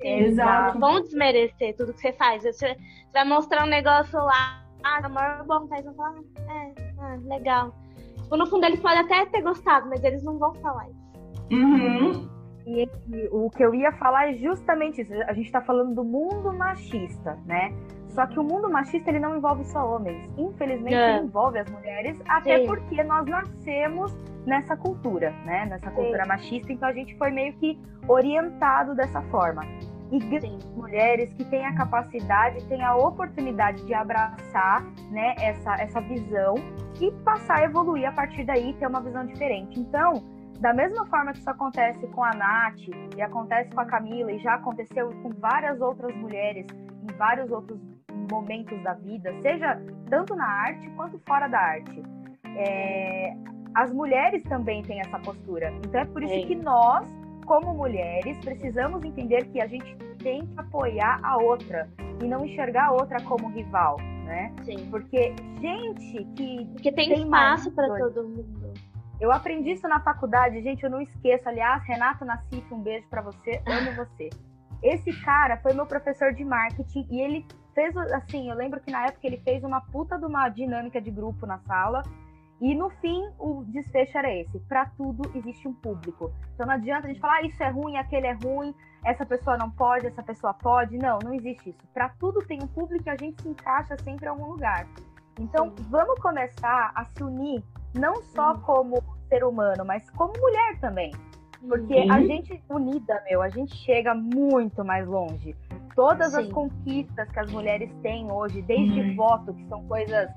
Speaker 1: Exato. Vão desmerecer tudo que você faz. Você vai mostrar um negócio lá, ah, na maior vontade, vão falar, é, ah, legal. Tipo, no fundo, eles podem até ter gostado, mas eles não vão falar isso.
Speaker 3: Uhum.
Speaker 4: E, e o que eu ia falar é justamente isso. A gente tá falando do mundo machista, né? Só que o mundo machista ele não envolve só homens. Infelizmente, é. ele envolve as mulheres, até Sim. porque nós nascemos nessa cultura, né? Nessa cultura Sim. machista, então a gente foi meio que orientado dessa forma. E Sim. mulheres que têm a capacidade, têm a oportunidade de abraçar né, essa, essa visão e passar a evoluir a partir daí, ter uma visão diferente. Então, da mesma forma que isso acontece com a Nath e acontece com a Camila e já aconteceu com várias outras mulheres em vários outros momentos da vida, seja tanto na arte quanto fora da arte. É, as mulheres também têm essa postura. Então é por isso Sim. que nós, como mulheres, precisamos entender que a gente tem que apoiar a outra e não enxergar a outra como rival, né?
Speaker 1: Sim.
Speaker 4: Porque gente que
Speaker 1: Porque tem, tem espaço para todo mundo.
Speaker 4: Eu aprendi isso na faculdade, gente, eu não esqueço. Aliás, Renato Nassif, um beijo para você, amo você. Esse cara foi meu professor de marketing e ele fez, assim, eu lembro que na época ele fez uma puta de uma dinâmica de grupo na sala. E no fim, o desfecho era esse: para tudo existe um público. Então não adianta a gente falar, ah, isso é ruim, aquele é ruim, essa pessoa não pode, essa pessoa pode. Não, não existe isso. Para tudo tem um público e a gente se encaixa sempre em algum lugar. Então Sim. vamos começar a se unir, não só uhum. como ser humano, mas como mulher também. Porque uhum. a gente unida, meu, a gente chega muito mais longe todas Sim. as conquistas que as mulheres têm hoje, desde uhum. voto, que são coisas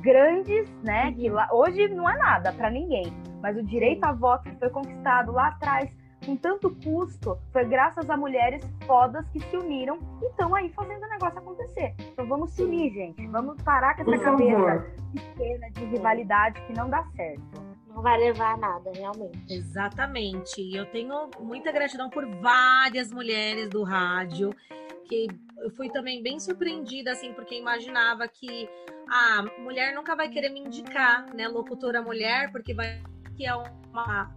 Speaker 4: grandes, né? Que lá, hoje não é nada para ninguém, mas o direito a voto que foi conquistado lá atrás com tanto custo foi graças a mulheres fodas que se uniram e estão aí fazendo o negócio acontecer. Então vamos se unir, gente. Vamos parar com essa cabeça pequena de rivalidade que não dá certo
Speaker 1: não vai levar a nada, realmente.
Speaker 2: Exatamente. Eu tenho muita gratidão por várias mulheres do rádio que eu fui também bem surpreendida, assim, porque imaginava que a mulher nunca vai querer me indicar, né, locutora mulher, porque vai que é uma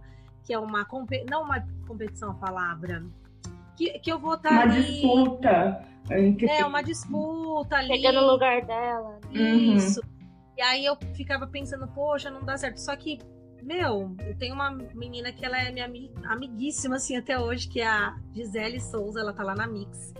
Speaker 2: que é uma não uma competição a palavra, que, que eu vou estar
Speaker 3: uma
Speaker 2: ali,
Speaker 3: disputa,
Speaker 2: é uma disputa ali,
Speaker 1: pegando o lugar dela,
Speaker 2: isso. Uhum. E aí eu ficava pensando, poxa, não dá certo. Só que meu, eu tenho uma menina que ela é minha amiguíssima, assim, até hoje, que é a Gisele Souza, ela tá lá na Mix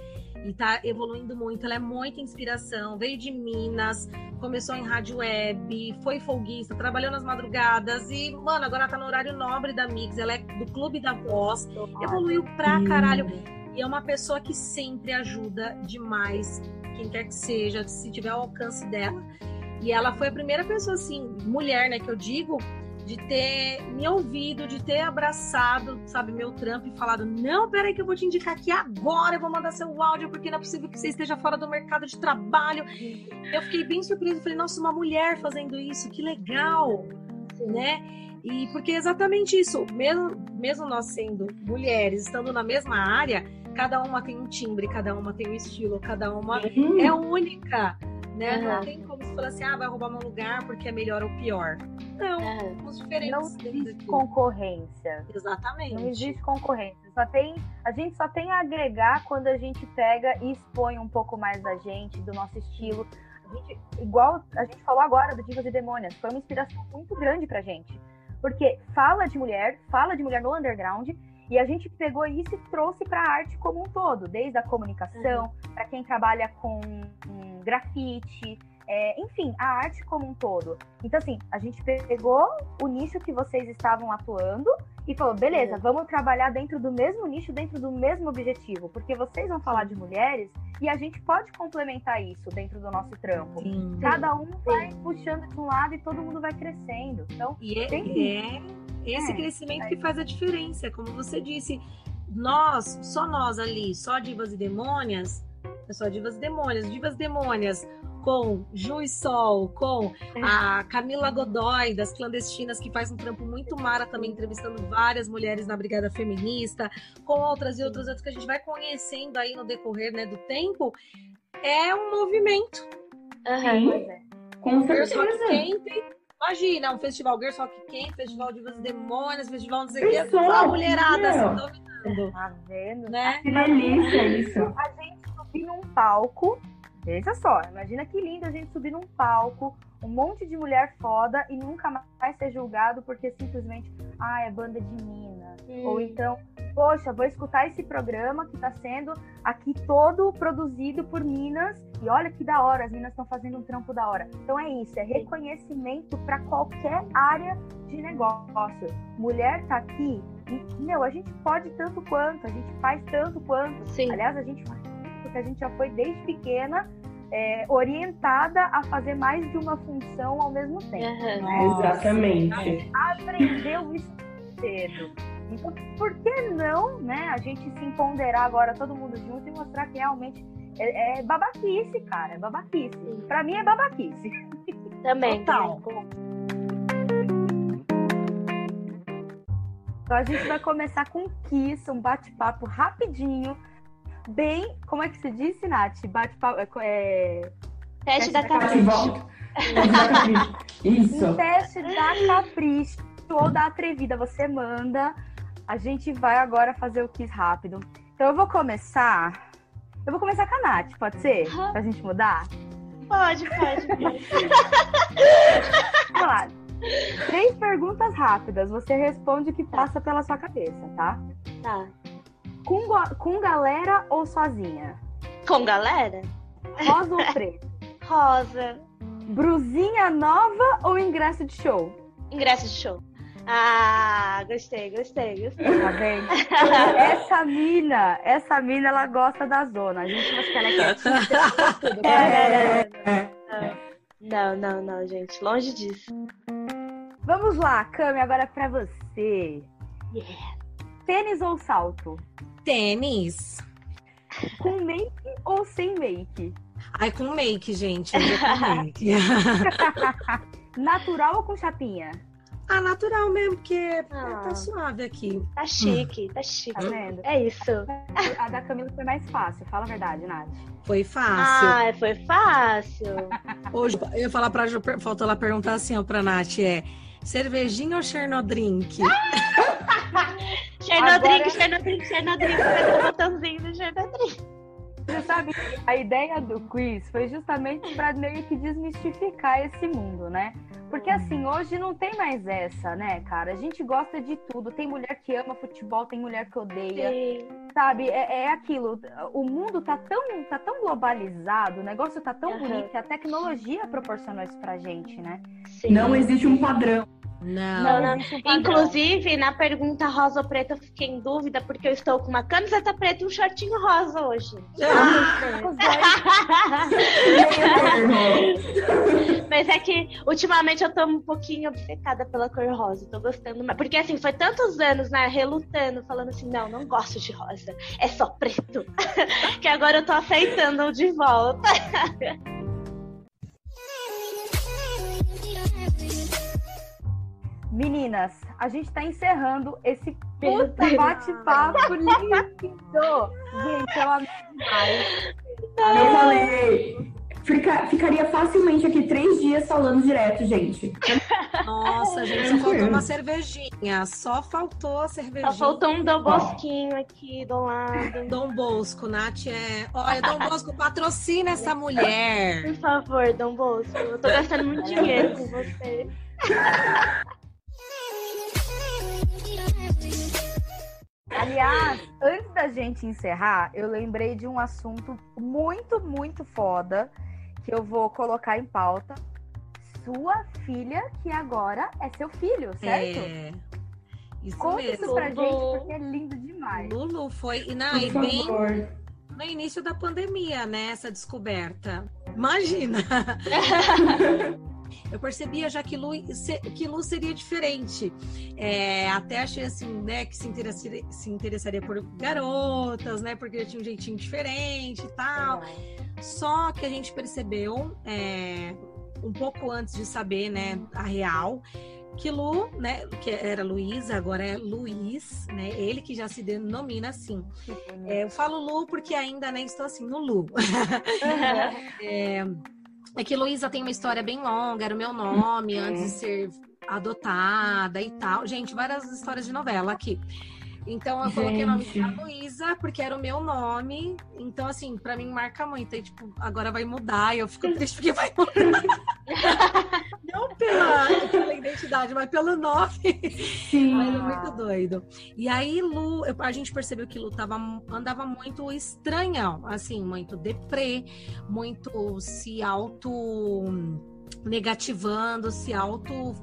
Speaker 2: e tá evoluindo muito. Ela é muita inspiração. Veio de Minas, começou em rádio web, foi folguista, trabalhou nas madrugadas e, mano, agora tá no horário nobre da Mix. Ela é do Clube da Voz, evoluiu pra caralho. E é uma pessoa que sempre ajuda demais quem quer que seja, se tiver o alcance dela. E ela foi a primeira pessoa, assim, mulher, né, que eu digo, de ter me ouvido, de ter abraçado, sabe, meu trampo e falado: não, peraí, que eu vou te indicar aqui agora, eu vou mandar seu áudio, porque não é possível que você esteja fora do mercado de trabalho. Eu fiquei bem surpresa, falei: nossa, uma mulher fazendo isso, que legal, Sim. né? E porque é exatamente isso, mesmo, mesmo nós sendo mulheres, estando na mesma área, cada uma tem um timbre, cada uma tem um estilo, cada uma uhum. é única, né? Uhum. Não tem como se falar assim, ah, vai roubar meu lugar porque é melhor ou pior. Não, uhum. somos diferentes.
Speaker 4: Não existe concorrência.
Speaker 2: Exatamente.
Speaker 4: Não existe concorrência. Só tem, a gente só tem a agregar quando a gente pega e expõe um pouco mais da gente, do nosso estilo. A gente, igual a gente falou agora do Divas e Demônias, foi uma inspiração muito grande pra gente porque fala de mulher, fala de mulher no underground, e a gente pegou isso e trouxe para a arte como um todo, desde a comunicação, uhum. para quem trabalha com um, grafite, é, enfim, a arte como um todo. Então, assim, a gente pegou o nicho que vocês estavam atuando e falou: beleza, vamos trabalhar dentro do mesmo nicho, dentro do mesmo objetivo, porque vocês vão falar de mulheres e a gente pode complementar isso dentro do nosso trampo. Sim. Cada um vai puxando de um lado e todo mundo vai crescendo. Então,
Speaker 2: e é, tem... é esse é, crescimento é. que faz a diferença, como você disse. Nós, só nós ali, só divas e demônias, é só divas e demônias, divas demônias com Ju e Sol, com a Camila Godoy, das clandestinas, que faz um trampo muito mara também, entrevistando várias mulheres na Brigada Feminista, com outras e outras outras que a gente vai conhecendo aí no decorrer né, do tempo, é um movimento.
Speaker 3: Uhum. Com certeza.
Speaker 2: Imagina, um festival Girls Rock Camp, festival Divas Demônios, festival não sei o que, a mulherada se dominando.
Speaker 4: Tá vendo?
Speaker 3: Né? Que delícia isso.
Speaker 4: A gente subir num palco Veja só, imagina que lindo a gente subir num palco, um monte de mulher foda e nunca mais ser julgado porque simplesmente, ah, é banda de mina. Hum. Ou então, poxa, vou escutar esse programa que está sendo aqui todo produzido por minas e olha que da hora, as minas estão fazendo um trampo da hora. Então é isso, é reconhecimento para qualquer área de negócio. Mulher tá aqui e, meu, a gente pode tanto quanto, a gente faz tanto quanto. Sim. Aliás, a gente faz porque a gente já foi desde pequena é, orientada a fazer mais de uma função ao mesmo tempo. Uhum.
Speaker 3: Né? Exatamente.
Speaker 4: Aprendeu isso cedo. Então, por que não, né, a gente se empoderar agora todo mundo junto e mostrar que realmente é, é babaquice, cara, é babaquice. Para mim é babaquice.
Speaker 1: Também. Total.
Speaker 4: Então a gente vai começar com kiss, um bate-papo rapidinho bem. Como é que se disse, Nath? Bate é,
Speaker 1: Teste, da, da capricho.
Speaker 3: Isso.
Speaker 4: Um teste da capricho ou da atrevida. Você manda. A gente vai agora fazer o quiz rápido. Então eu vou começar. Eu vou começar com a Nath, pode ser? Pra gente mudar?
Speaker 1: Pode, pode.
Speaker 4: Vamos lá. Três perguntas rápidas. Você responde o que passa pela sua cabeça, tá?
Speaker 1: Tá.
Speaker 4: Com, com galera ou sozinha?
Speaker 1: Com galera?
Speaker 4: Rosa ou preto?
Speaker 1: Rosa.
Speaker 4: Brusinha nova ou ingresso de show?
Speaker 1: Ingresso de show. Ah, gostei, gostei, gostei. Tá
Speaker 4: vendo? essa mina, essa mina, ela gosta da zona. A gente acha que ela é quietinha.
Speaker 1: É, é, é, não, não, não, gente. Longe disso.
Speaker 4: Vamos lá, Cami, agora é pra você.
Speaker 1: Yeah.
Speaker 4: Tênis ou salto?
Speaker 2: Tênis.
Speaker 4: Com make ou sem make?
Speaker 2: Ai, com make, gente. com make.
Speaker 4: Natural ou com chapinha?
Speaker 2: Ah, natural mesmo, porque ah, tá suave aqui.
Speaker 1: Tá chique, tá chique. Tá vendo? É isso.
Speaker 4: A da Camila foi mais fácil, fala a verdade, Nath.
Speaker 2: Foi fácil.
Speaker 1: Ah, foi fácil.
Speaker 2: Hoje, eu ia falar pra faltou ela perguntar assim, ó, pra Nath, é cervejinha ou Chernodrink?
Speaker 1: Chernodrink, Agora... Chernodrink, Chernodrink. Cadê o botãozinho do Chernodrink?
Speaker 4: Você sabe, a ideia do quiz foi justamente para meio que desmistificar esse mundo, né? Porque uhum. assim, hoje não tem mais essa, né, cara? A gente gosta de tudo. Tem mulher que ama futebol, tem mulher que odeia. Sim. Sabe? É, é, aquilo. O mundo tá tão, tá tão globalizado, o negócio tá tão uhum. bonito que a tecnologia proporcionou isso pra gente, né?
Speaker 3: Sim. Não existe um padrão
Speaker 2: Não.
Speaker 1: Não, não. Inclusive, na pergunta rosa ou preta, eu fiquei em dúvida, porque eu estou com uma camiseta preta e um shortinho rosa hoje. Mas é que ultimamente eu tô um pouquinho obcecada pela cor rosa. Tô gostando mais. Porque assim, foi tantos anos, né, relutando, falando assim, não, não gosto de rosa. É só preto. que agora eu tô aceitando de volta.
Speaker 4: Meninas, a gente está encerrando esse puta bate-papo lindo. Gente, eu amei demais.
Speaker 3: Eu falei, fica, ficaria facilmente aqui três dias falando direto, gente.
Speaker 2: Nossa, gente, só faltou uma cervejinha. Só faltou a cervejinha.
Speaker 1: Só faltou um Dom Bosquinho aqui do lado.
Speaker 2: Dom Bosco, Nath é. Olha, Dom Bosco, patrocina essa mulher.
Speaker 1: Por favor, Dom Bosco. Eu tô gastando muito dinheiro com você.
Speaker 4: Aliás, antes da gente encerrar, eu lembrei de um assunto muito, muito foda que eu vou colocar em pauta. Sua filha, que agora é seu filho, certo?
Speaker 2: É. Isso
Speaker 4: Conta
Speaker 2: mesmo.
Speaker 4: isso pra gente, porque é lindo demais.
Speaker 2: Lulu foi. E, não,
Speaker 3: Por
Speaker 2: e bem
Speaker 3: favor.
Speaker 2: no início da pandemia, né? Essa descoberta. Imagina! Eu percebia já que Lu, que Lu seria diferente. É, até achei assim, né, que se interessaria, se interessaria por garotas, né? Porque tinha um jeitinho diferente e tal. Só que a gente percebeu, é, um pouco antes de saber, né, a real, que Lu, né, que era Luísa, agora é Luiz, né? Ele que já se denomina assim. É, eu falo Lu porque ainda né, estou assim no Lu. é, é que Luísa tem uma história bem longa, era o meu nome antes de ser adotada e tal. Gente, várias histórias de novela aqui. Então eu coloquei o nome
Speaker 3: Gente.
Speaker 2: da Luísa porque era o meu nome. Então, assim, pra mim marca muito. E, tipo, agora vai mudar e eu fico triste porque vai mudar. Não pela, pela identidade, mas pelo nome.
Speaker 3: Sim.
Speaker 2: Mas é muito doido. E aí, Lu, a gente percebeu que Lu tava, andava muito estranhão, assim, muito deprê, muito se auto negativando, se auto.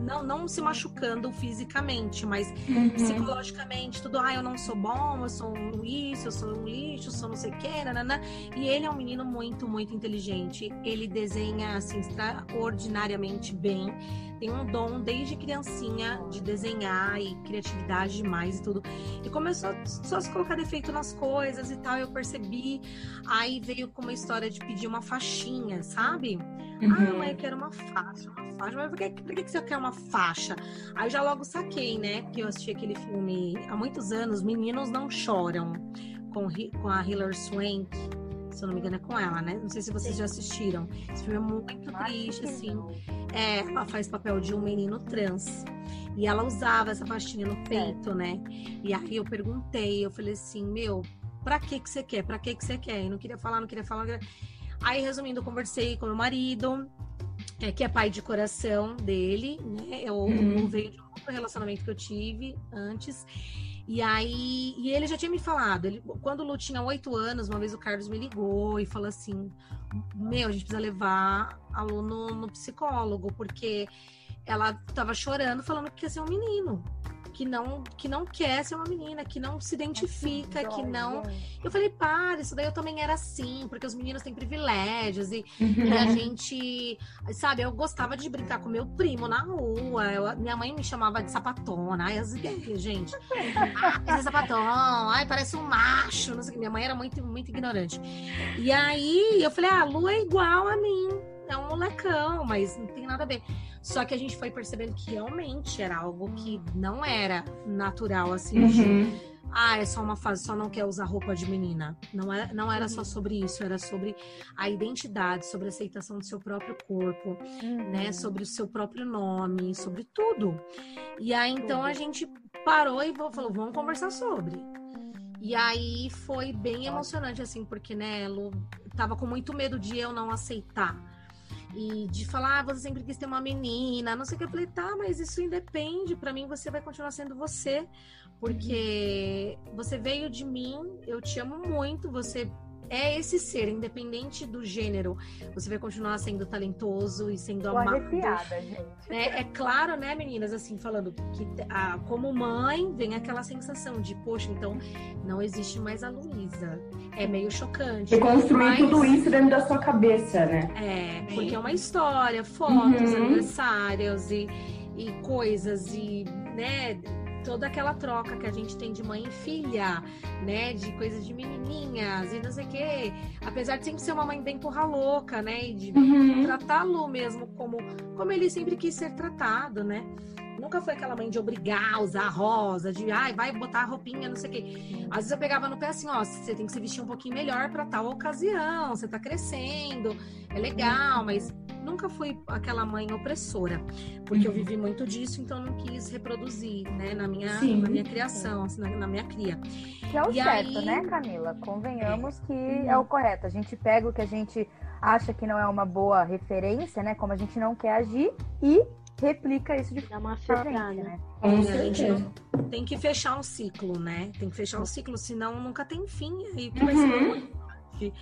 Speaker 2: Não, não se machucando fisicamente, mas
Speaker 3: Uhum.
Speaker 2: psicologicamente, tudo, ah, eu não sou bom, eu sou um isso, eu sou um lixo, eu sou não sei o que, nanana. E ele é um menino muito, muito inteligente. Ele desenha, assim, extraordinariamente bem. Tem um dom desde criancinha de desenhar e criatividade demais e tudo. E começou só a se colocar defeito nas coisas e tal, eu percebi. Aí veio com uma história de pedir uma faixinha, sabe? Ah,
Speaker 3: Uhum.
Speaker 2: mãe, eu quero uma faixa, uma faixa. Mas por que, por que você quer uma faixa? Aí eu já logo saquei, né? Porque eu assisti aquele filme há muitos anos, Meninos Não Choram, com, com a Hilary Swank. Se eu não me engano, é com ela, né? Não sei se vocês já assistiram. Esse filme é muito
Speaker 4: Acho
Speaker 2: triste, assim.
Speaker 4: não.
Speaker 2: É, ela faz papel de um menino trans. E ela usava essa faixinha no peito, né? E aí eu perguntei, eu falei assim, meu, pra que que você quer? Pra que que você quer? E não queria falar, não queria falar. não queria- Aí, resumindo, eu conversei com meu marido, é, que é pai de coração dele, né? Eu,
Speaker 3: Uhum.
Speaker 2: eu veio de um outro relacionamento que eu tive antes. E aí, e ele já tinha me falado, ele, quando o Lu tinha oito anos, uma vez o Carlos me ligou e falou assim: Meu, a gente precisa levar a Lu no, no psicólogo, porque ela tava chorando, falando que quer ser um menino. Que não, que não quer ser uma menina, que não se identifica, que não. Eu falei, para, isso daí eu também era assim, porque os meninos têm privilégios e, e a gente, sabe, eu gostava de brincar com meu primo na rua. eu- minha mãe me chamava de sapatona. Ai, as ideias, gente. Ah, esse é sapatão, ai, parece um macho. Não sei o que. Minha mãe era muito, muito ignorante. E aí eu falei, ah, a Lu é igual a mim. É um molecão, mas não tem nada a ver. Só que a gente foi percebendo que realmente era algo que não era natural, assim, de
Speaker 3: Uhum.
Speaker 2: ah, é só uma fase, só não quer usar roupa de menina. Não era, não era só sobre isso, era sobre a identidade, sobre a aceitação do seu próprio corpo,
Speaker 4: Uhum.
Speaker 2: né? Sobre o seu próprio nome, sobre tudo. E aí, então, a gente parou e falou, vamos conversar sobre. E aí foi bem emocionante, assim, porque, né, Lu tava com muito medo de eu não aceitar. E de falar, ah, você sempre quis ter uma menina, não sei o que. Eu falei, tá, mas isso independe. Pra mim, você vai continuar sendo você. Porque você veio de mim, eu te amo muito, você é esse ser, independente do gênero. Você vai continuar sendo talentoso e sendo
Speaker 4: Tô
Speaker 2: amado.
Speaker 4: arrepiada, gente.
Speaker 2: É, é claro, né, meninas, assim, falando que a, como mãe vem aquela sensação de, poxa, então não existe mais a Luísa. É meio chocante.
Speaker 3: Reconstruir
Speaker 2: mas-
Speaker 3: tudo isso dentro da sua cabeça, né?
Speaker 2: É, porque é uma história, fotos,
Speaker 3: Uhum.
Speaker 2: aniversários e, e coisas e, né, toda aquela troca que a gente tem de mãe e filha, né, de coisas de menininhas e não sei o quê. Apesar de sempre ser uma mãe bem porra louca, né, e de
Speaker 3: Uhum.
Speaker 2: tratá-lo mesmo como, como ele sempre quis ser tratado, né? Nunca foi aquela mãe de obrigar a usar rosa, de ai, vai botar roupinha, não sei o quê. Às vezes eu pegava no pé assim, ó, você tem que se vestir um pouquinho melhor para tal ocasião, você tá crescendo, é legal, mas nunca fui aquela mãe opressora, porque eu
Speaker 3: Uhum.
Speaker 2: vivi muito disso, então não quis reproduzir, né, na minha,
Speaker 3: Sim.
Speaker 2: na minha criação, assim, na, na minha cria.
Speaker 4: Que é o
Speaker 2: E
Speaker 4: certo,
Speaker 2: aí-
Speaker 4: né, Camila? Convenhamos que é o correto. A gente pega o que a gente acha que não é uma boa referência, né? Como a gente não quer agir e replica isso de forma diferente, né?
Speaker 2: É, a gente
Speaker 3: certeza.
Speaker 2: Tem que fechar um ciclo, né? Tem que fechar um ciclo, senão nunca tem fim. Aí o que vai ser
Speaker 3: Uhum.
Speaker 2: importante?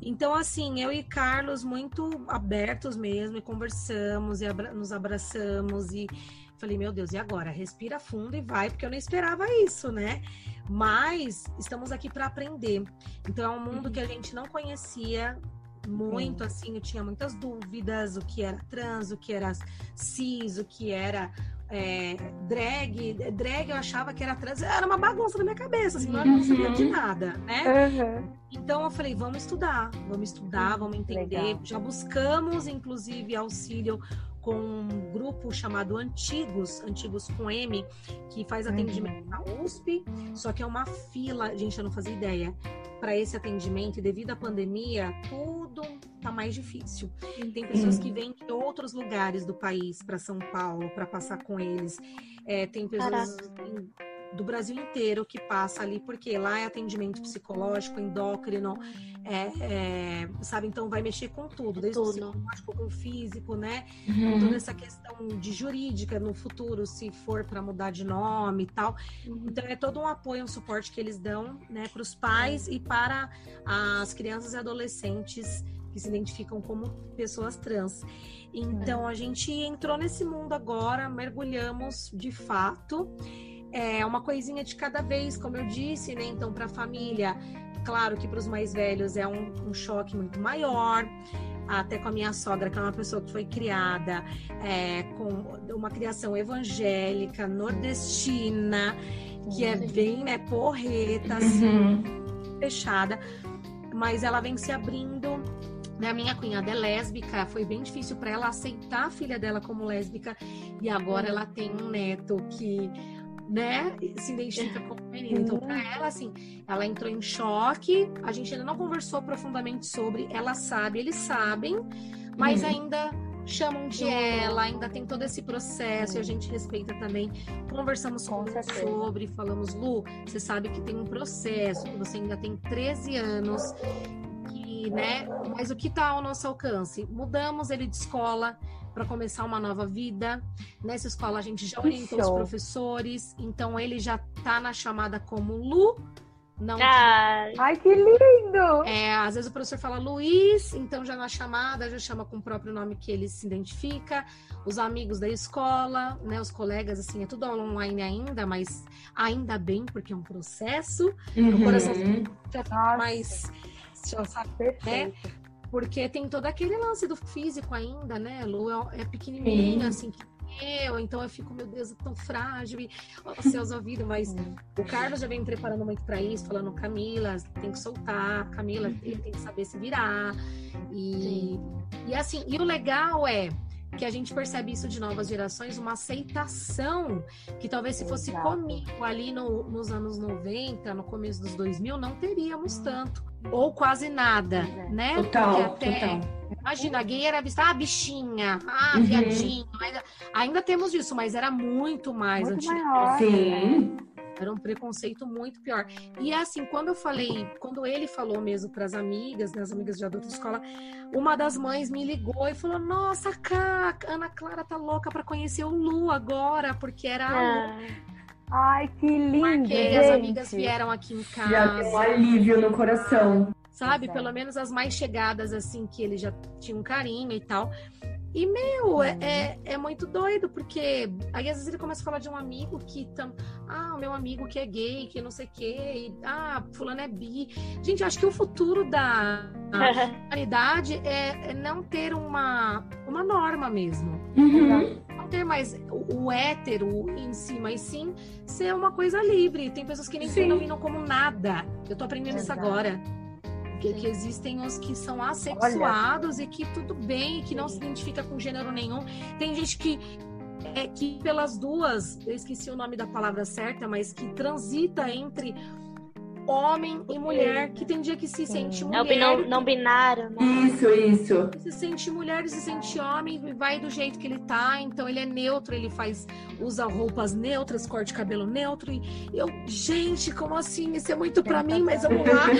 Speaker 2: Então, assim, eu e Carlos muito abertos mesmo, e conversamos, e abra- nos abraçamos, e falei, meu Deus, e agora? Respira fundo e vai, porque eu não esperava isso, né? Mas estamos aqui para aprender. Então, é um mundo que a gente não conhecia muito, assim, eu tinha muitas dúvidas, o que era trans, o que era cis, o que era é, drag. Drag eu achava que era trans, era uma bagunça na minha cabeça, assim, eu não sabia de
Speaker 3: Uhum.
Speaker 2: nada, né? Então eu falei, vamos estudar, vamos estudar, vamos entender.
Speaker 4: Legal.
Speaker 2: Já buscamos, inclusive, auxílio com um grupo chamado Antigos, Antigos com M, que faz atendimento na USP, só que é uma fila, gente, eu não fazia ideia, para esse atendimento, e devido à pandemia, tudo mais difícil. Tem pessoas que vêm de outros lugares do país para São Paulo para passar com eles. É, tem pessoas em- do Brasil inteiro que passa ali, porque lá é atendimento psicológico, endócrino, é, é, sabe? Então vai mexer com tudo, desde o
Speaker 1: Tudo.
Speaker 2: psicológico com o físico, né?
Speaker 3: Uhum.
Speaker 2: Toda essa questão de jurídica no futuro, se for para mudar de nome e tal. Então é todo um apoio, um suporte que eles dão, né, para os pais e para as crianças e adolescentes que se identificam como pessoas trans. Então a gente entrou nesse mundo agora, mergulhamos de fato. É uma coisinha de cada vez, como eu disse, né? Então para a família, claro que para os mais velhos é um, um choque muito maior. Até com a minha sogra, que é uma pessoa que foi criada é, com uma criação evangélica, nordestina, que é bem, né, porreta, assim,
Speaker 3: Uhum.
Speaker 2: fechada, mas ela vem se abrindo. Né? A minha cunhada é lésbica, foi bem difícil para ela aceitar a filha dela como lésbica, e agora ela tem um neto que né, se identifica como menino. Então, para ela, assim, ela entrou em choque. A gente ainda não conversou profundamente sobre. Ela sabe, eles sabem, mas
Speaker 3: Uhum.
Speaker 2: ainda chamam de ela, ainda tem todo esse processo e a gente respeita também. Conversamos
Speaker 4: Com
Speaker 2: com sobre, falamos, Lu, você sabe que tem um processo, que você ainda tem 13 anos, né? Mas o que está ao nosso alcance? Mudamos ele de escola para começar uma nova vida. Nessa escola a gente já orientou os professores, então ele já tá na chamada como Lu. Não
Speaker 1: Ah,
Speaker 4: Ai, que lindo!
Speaker 2: é, às vezes o professor fala Luiz, então já na chamada já chama com o próprio nome que ele se identifica. Os amigos da escola, né, os colegas, assim, é tudo online ainda, mas ainda bem, porque é um processo.
Speaker 3: Uhum.
Speaker 2: coração- Já tá
Speaker 4: Nossa.
Speaker 2: mais. Já sabe,
Speaker 4: Perfeito.
Speaker 2: porque tem todo aquele lance do físico ainda, né? Lu é, é pequenininha,
Speaker 3: Sim.
Speaker 2: assim, que eu, então eu fico, meu Deus, é tão frágil, e os céus ouvidos, mas o Carlos já vem preparando muito para isso, falando, Camila, tem que soltar, Camila, ele tem que saber se virar. E, e assim, e o legal é que a gente percebe isso de novas gerações, uma aceitação que talvez se fosse
Speaker 4: Exato.
Speaker 2: comigo ali no- nos anos 90, no começo dos 2000, não teríamos tanto. Ou quase nada,
Speaker 4: É.
Speaker 2: né?
Speaker 3: Total,
Speaker 2: Porque até-
Speaker 3: total.
Speaker 2: Imagina, gay era vista, ah, bichinha, ah,
Speaker 3: Uhum.
Speaker 2: viadinho. Ainda, ainda temos isso, mas era muito mais
Speaker 4: Muito
Speaker 2: antigo.
Speaker 4: maior.
Speaker 3: Sim.
Speaker 2: Era um preconceito muito pior. E assim, quando eu falei, quando ele falou mesmo para as amigas, né, as amigas de adulto de escola, uma das mães me ligou e falou: Nossa, Cá, a Ana Clara tá louca para conhecer o Lu agora, porque era
Speaker 1: ah,
Speaker 4: Ai, que lindo,
Speaker 2: Marquei,
Speaker 4: gente.
Speaker 2: as amigas vieram aqui em
Speaker 3: Já tem um
Speaker 2: casa.
Speaker 3: alívio no coração.
Speaker 2: sabe? É. Pelo menos as mais chegadas, assim, que ele já tinha um carinho e tal. E, meu, é, é, é, muito doido, porque aí às vezes ele começa a falar de um amigo que. Tam... Ah, o meu amigo que é gay, que não sei o quê. E, ah, fulano é bi. Gente, acho que o futuro da humanidade é, é, não ter uma, uma norma mesmo. Uhum. Não ter mais o, o, hétero em si, mas sim ser uma coisa livre. Tem pessoas que nem se denominam como nada. Eu tô aprendendo isso agora. Que, que, existem os que são assexuados Olha. e que tudo bem, que não se identifica com gênero nenhum. Tem gente que é que pelas duas, eu esqueci o nome da palavra certa, mas que transita entre homem e mulher, que tem dia que se sente mulher.
Speaker 1: É o não, não binário, né?
Speaker 3: Isso, isso.
Speaker 2: Se sente mulher, se sente homem, vai do jeito que ele tá, então ele é neutro, ele faz, usa roupas neutras, corte cabelo neutro. E eu, gente, como assim? Isso é muito pra mim, mas vamos lá.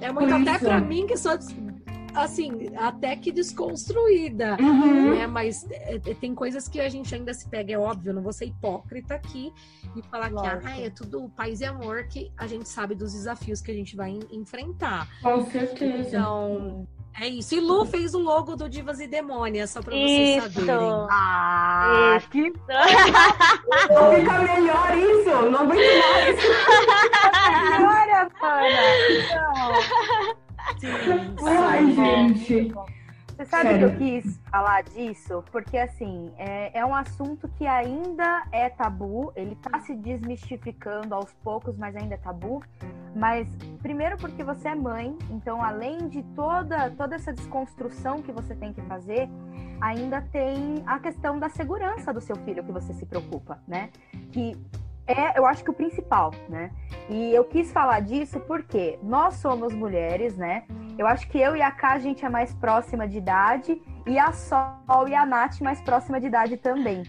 Speaker 2: é muito até pra mim que sou assim, até que desconstruída, uhum. né? Mas é, é, tem coisas que a gente ainda se pega, é óbvio, não vou ser hipócrita aqui e falar Lógico. que ah, é tudo paz e amor, que a gente sabe dos desafios que a gente vai enfrentar.
Speaker 3: Com certeza.
Speaker 2: Então, é isso. E Lu fez o logo do Divas e Demônias, só pra vocês isso. saberem.
Speaker 3: Ah, isso. que. Não fica melhor isso! Não aguento mais!
Speaker 4: Melhora, Pana!
Speaker 3: Sim, Ai, gente.
Speaker 4: Você sabe Sério? que eu quis falar disso? Porque, assim, é, é, um assunto que ainda é tabu, ele tá se desmistificando aos poucos, mas ainda é tabu. Mas, primeiro, porque você é mãe, então, além de toda, toda essa desconstrução que você tem que fazer, ainda tem a questão da segurança do seu filho que você se preocupa, né? Que é, eu acho que o principal, né? E eu quis falar disso porque nós somos mulheres, né? Eu acho que eu e a Ká, a gente é mais próxima de idade, e a Sol e a Nath mais próxima de idade também.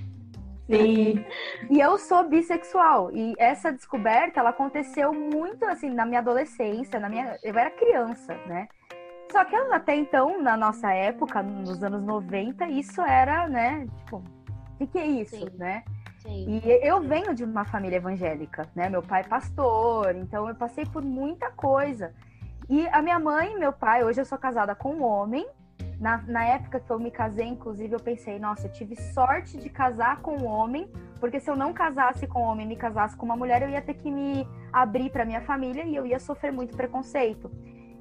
Speaker 3: Sim.
Speaker 4: E eu sou bissexual. E essa descoberta, ela aconteceu muito, assim, na minha adolescência, na minha... Eu era criança, né? Só que até então, na nossa época, nos anos 90, isso era, né? Tipo, o que, que é isso, Sim. né? Sim. E eu venho de uma família evangélica, né? Meu pai é pastor, então eu passei por muita coisa. E a minha mãe e meu pai, hoje eu sou casada com um homem. Na, na época que eu me casei, inclusive, eu pensei, nossa, eu tive sorte de casar com um homem, porque se eu não casasse com um homem e me casasse com uma mulher, eu ia ter que me abrir para minha família e eu ia sofrer muito preconceito.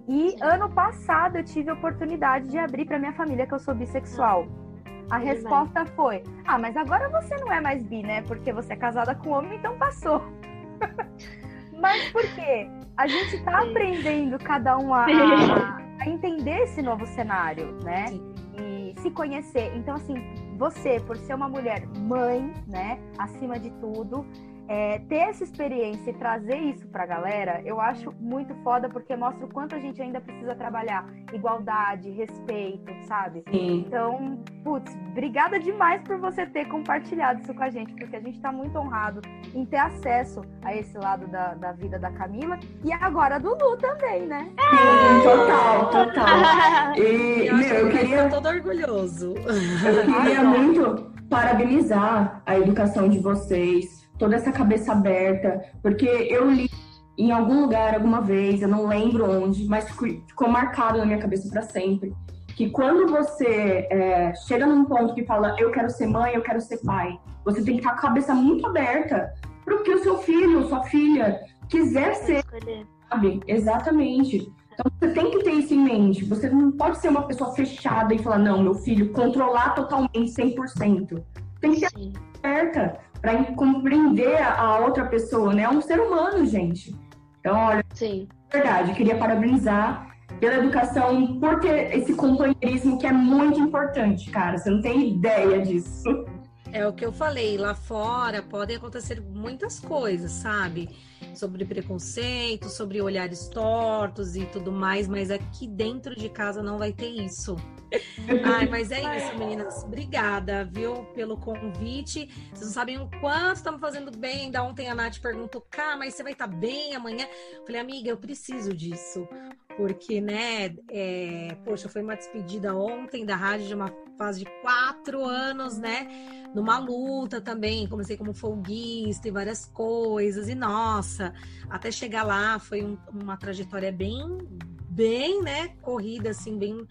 Speaker 4: E Sim. ano passado eu tive a oportunidade de abrir para minha família que eu sou bissexual. A resposta foi: Ah, mas agora você não é mais bi, né? Porque você é casada com homem, então passou. mas por quê? A gente tá aprendendo cada um a, a, a entender esse novo cenário, né? Sim. E se conhecer. Então, assim, você, por ser uma mulher mãe, né? Acima de tudo, é, ter essa experiência e trazer isso pra galera, eu acho muito foda, porque mostra o quanto a gente ainda precisa trabalhar igualdade, respeito, sabe?
Speaker 3: Sim.
Speaker 4: Então, putz, obrigada demais por você ter compartilhado isso com a gente, porque a gente tá muito honrado em ter acesso a esse lado da, da vida da Camila e agora do Lu também, né?
Speaker 3: Sim, total, total. E,
Speaker 2: eu, meu, eu queria. todo orgulhoso.
Speaker 3: Eu queria muito parabenizar a educação de vocês toda essa cabeça aberta, porque eu li em algum lugar alguma vez, eu não lembro onde, mas ficou marcado na minha cabeça para sempre, que quando você é, chega num ponto que fala eu quero ser mãe, eu quero ser pai, você tem que estar com a cabeça muito aberta para o que o seu filho, sua filha quiser ser, sabe? Exatamente. Então você tem que ter isso em mente. Você não pode ser uma pessoa fechada e falar, não, meu filho, controlar totalmente 100%. Tem que ser aberta para compreender a outra pessoa, né? É um ser humano, gente. Então, olha,
Speaker 1: Sim.
Speaker 3: verdade, queria parabenizar pela educação, por ter esse companheirismo que é muito importante, cara. Você não tem ideia disso.
Speaker 2: É o que eu falei, lá fora podem acontecer muitas coisas, sabe? Sobre preconceito, sobre olhares tortos e tudo mais, mas aqui dentro de casa não vai ter isso. Ai, mas é isso, meninas. Obrigada, viu, pelo convite. Vocês não sabem o quanto estamos fazendo bem. Ainda ontem a Nath perguntou, cá, mas você vai estar tá bem amanhã? Eu falei, amiga, eu preciso disso. Porque, né, é... poxa, foi uma despedida ontem da rádio de uma fase de quatro anos, né? Numa luta também. Comecei como folguista, várias coisas. E nossa, até chegar lá foi um, uma trajetória bem, bem, né, corrida, assim, bem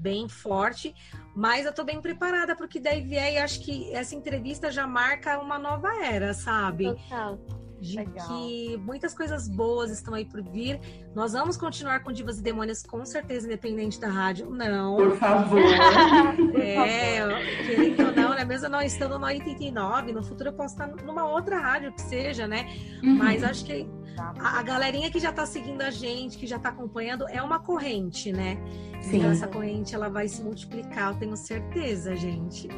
Speaker 2: bem forte, mas eu tô bem preparada porque daí vier e acho que essa entrevista já marca uma nova era, sabe?
Speaker 1: Total
Speaker 2: de Legal. que muitas coisas boas estão aí por vir. Nós vamos continuar com Divas e Demônios, com certeza, independente da rádio. Não.
Speaker 3: Por favor.
Speaker 2: é, querendo ou não, né? Mesmo não estando no 89, no futuro eu posso estar numa outra rádio que seja, né? Uhum. Mas acho que a, a, galerinha que já está seguindo a gente, que já está acompanhando, é uma corrente, né? Sim. Então essa corrente ela vai se multiplicar, eu tenho certeza, gente.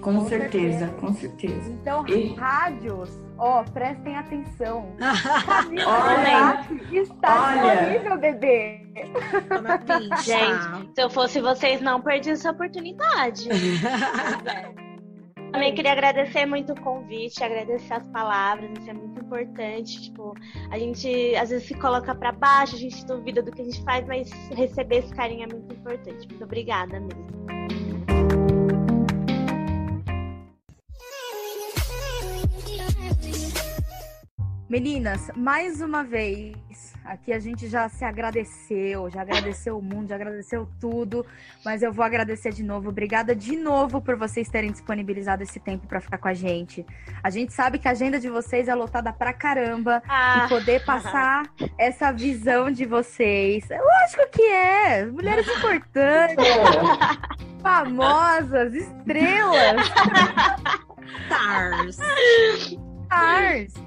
Speaker 3: Com, com certeza, certeza, com certeza.
Speaker 4: Então, e... rádios Ó, oh, prestem atenção.
Speaker 3: Olha,
Speaker 4: está disponível, bebê.
Speaker 1: Gente, se eu fosse vocês, não perdi essa oportunidade. Também queria agradecer muito o convite, agradecer as palavras, isso é muito importante. Tipo, a gente às vezes se coloca para baixo, a gente duvida do que a gente faz, mas receber esse carinho é muito importante. Muito obrigada mesmo.
Speaker 4: Meninas, mais uma vez, aqui a gente já se agradeceu, já agradeceu o mundo, já agradeceu tudo, mas eu vou agradecer de novo. Obrigada de novo por vocês terem disponibilizado esse tempo para ficar com a gente. A gente sabe que a agenda de vocês é lotada pra caramba ah. e poder passar essa visão de vocês. Lógico que é, mulheres importantes, famosas, estrelas.
Speaker 2: Stars.
Speaker 4: Stars.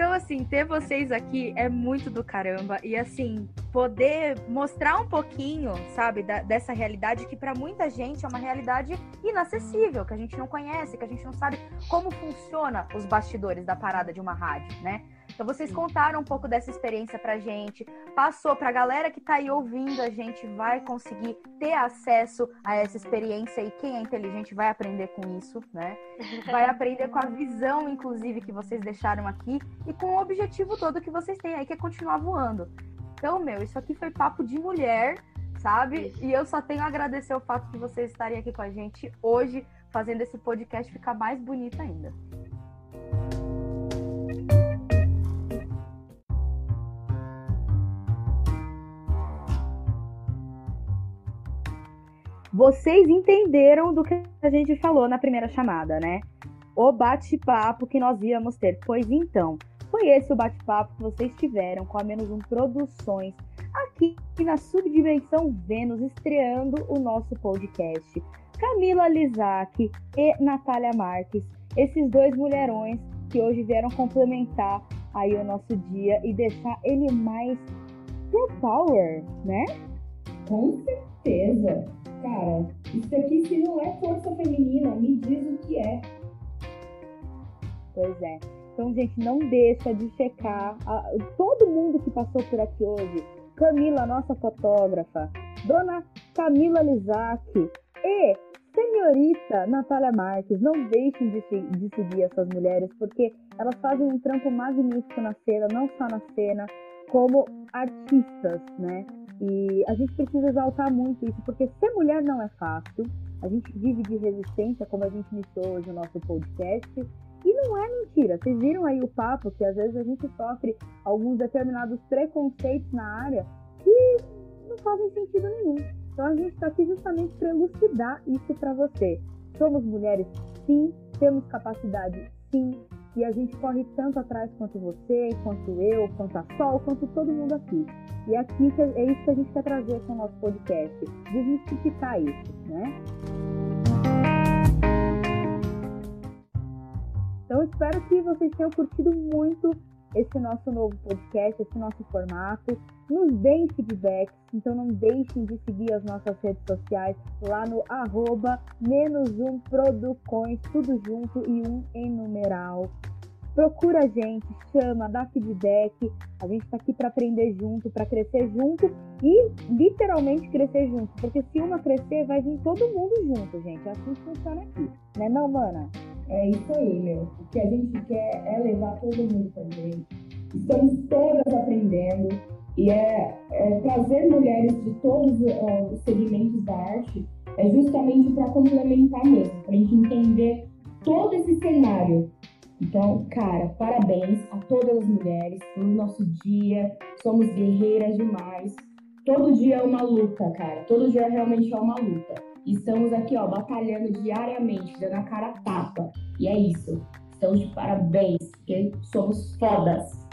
Speaker 4: Então, assim, ter vocês aqui é muito do caramba. E, assim, poder mostrar um pouquinho, sabe, da, dessa realidade que para muita gente é uma realidade inacessível, que a gente não conhece, que a gente não sabe como funciona os bastidores da parada de uma rádio, né? Então vocês contaram um pouco dessa experiência pra gente, passou pra galera que tá aí ouvindo a gente, vai conseguir ter acesso a essa experiência e quem é inteligente vai aprender com isso, né? Vai aprender com a visão, inclusive, que vocês deixaram aqui e com o objetivo todo que vocês têm aí, que é continuar voando. Então, meu, isso aqui foi papo de mulher, sabe? E eu só tenho a agradecer o fato de vocês estarem aqui com a gente hoje, fazendo esse podcast ficar mais bonito ainda. Vocês entenderam do que a gente falou na primeira chamada, né? O bate-papo que nós íamos ter. Pois então, foi esse o bate-papo que vocês tiveram com a Menos Um Produções, aqui na Subdimensão Vênus, estreando o nosso podcast. Camila Lizac e Natália Marques, esses dois mulherões que hoje vieram complementar aí o nosso dia e deixar ele mais pro power, né?
Speaker 3: Com certeza. Cara, isso aqui se não é força feminina, me diz o que é.
Speaker 4: Pois é. Então, gente, não deixa de checar a, todo mundo que passou por aqui hoje. Camila, nossa fotógrafa, Dona Camila Lizac e senhorita Natália Marques. Não deixem de, de seguir essas mulheres, porque elas fazem um trampo magnífico na cena, não só na cena, como artistas, né? E a gente precisa exaltar muito isso, porque ser mulher não é fácil. A gente vive de resistência, como a gente iniciou hoje o nosso podcast. E não é mentira. Vocês viram aí o papo que às vezes a gente sofre alguns determinados preconceitos na área que não fazem sentido nenhum. Então a gente está aqui justamente para elucidar isso para você. Somos mulheres, sim. Temos capacidade, sim. E a gente corre tanto atrás quanto você, quanto eu, quanto a Sol, quanto todo mundo aqui. E aqui é isso que a gente quer trazer com o nosso podcast, desmistificar isso, né? Então espero que vocês tenham curtido muito esse nosso novo podcast, esse nosso formato. Nos deem feedback, então não deixem de seguir as nossas redes sociais lá no arroba menos um tudo junto e um em numeral. Procura a gente, chama, dá feedback. A gente está aqui para aprender junto, para crescer junto e literalmente crescer junto. Porque se uma crescer, vai vir todo mundo junto, gente. É assim que funciona aqui. Né não, mana?
Speaker 3: É isso aí, meu. O que a gente quer é levar todo mundo gente. Estamos todas aprendendo. E é, é trazer mulheres de todos uh, os segmentos da arte é justamente para complementar mesmo, para a gente entender todo esse cenário Então, cara, parabéns a todas as mulheres pelo nosso dia. Somos guerreiras demais. Todo dia é uma luta, cara. Todo dia realmente é uma luta. E estamos aqui, ó, batalhando diariamente, dando a cara a tapa. E é isso. Estamos de parabéns, porque somos fodas.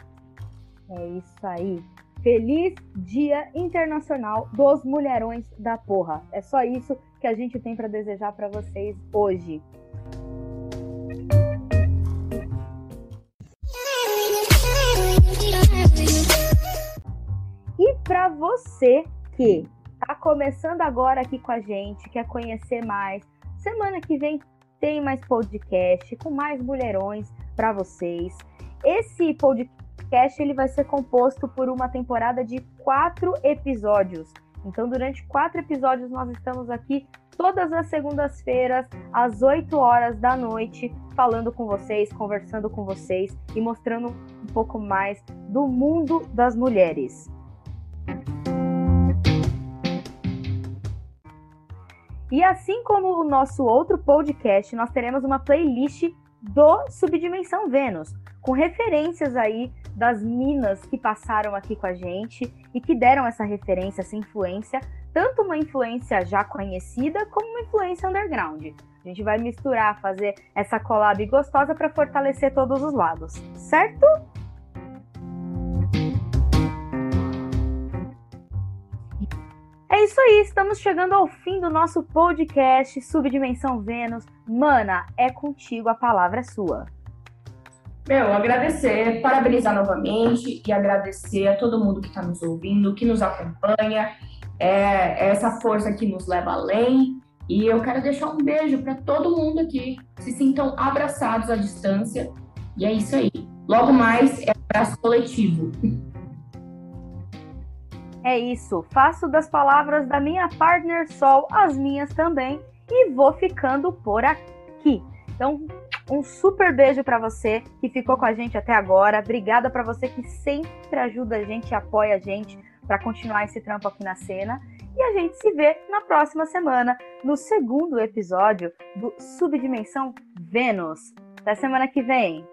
Speaker 4: É isso aí. Feliz Dia Internacional dos Mulherões da Porra. É só isso que a gente tem para desejar para vocês hoje. Para você que está começando agora aqui com a gente, quer conhecer mais, semana que vem tem mais podcast com mais mulherões para vocês. Esse podcast ele vai ser composto por uma temporada de quatro episódios. Então, durante quatro episódios, nós estamos aqui todas as segundas-feiras, às 8 horas da noite, falando com vocês, conversando com vocês e mostrando um pouco mais do mundo das mulheres. E assim como o nosso outro podcast, nós teremos uma playlist do Subdimensão Vênus, com referências aí das minas que passaram aqui com a gente e que deram essa referência, essa influência, tanto uma influência já conhecida como uma influência underground. A gente vai misturar, fazer essa collab gostosa para fortalecer todos os lados, certo? É isso aí, estamos chegando ao fim do nosso podcast Subdimensão Vênus. Mana, é contigo, a palavra é sua.
Speaker 3: Meu, agradecer, parabenizar novamente e agradecer a todo mundo que está nos ouvindo, que nos acompanha, é, é essa força que nos leva além. E eu quero deixar um beijo para todo mundo aqui. Se sintam abraçados à distância. E é isso aí. Logo mais é abraço coletivo.
Speaker 4: É isso. Faço das palavras da minha partner Sol as minhas também e vou ficando por aqui. Então, um super beijo para você que ficou com a gente até agora. Obrigada para você que sempre ajuda a gente e apoia a gente para continuar esse trampo aqui na cena. E a gente se vê na próxima semana, no segundo episódio do Subdimensão Vênus. Até semana que vem.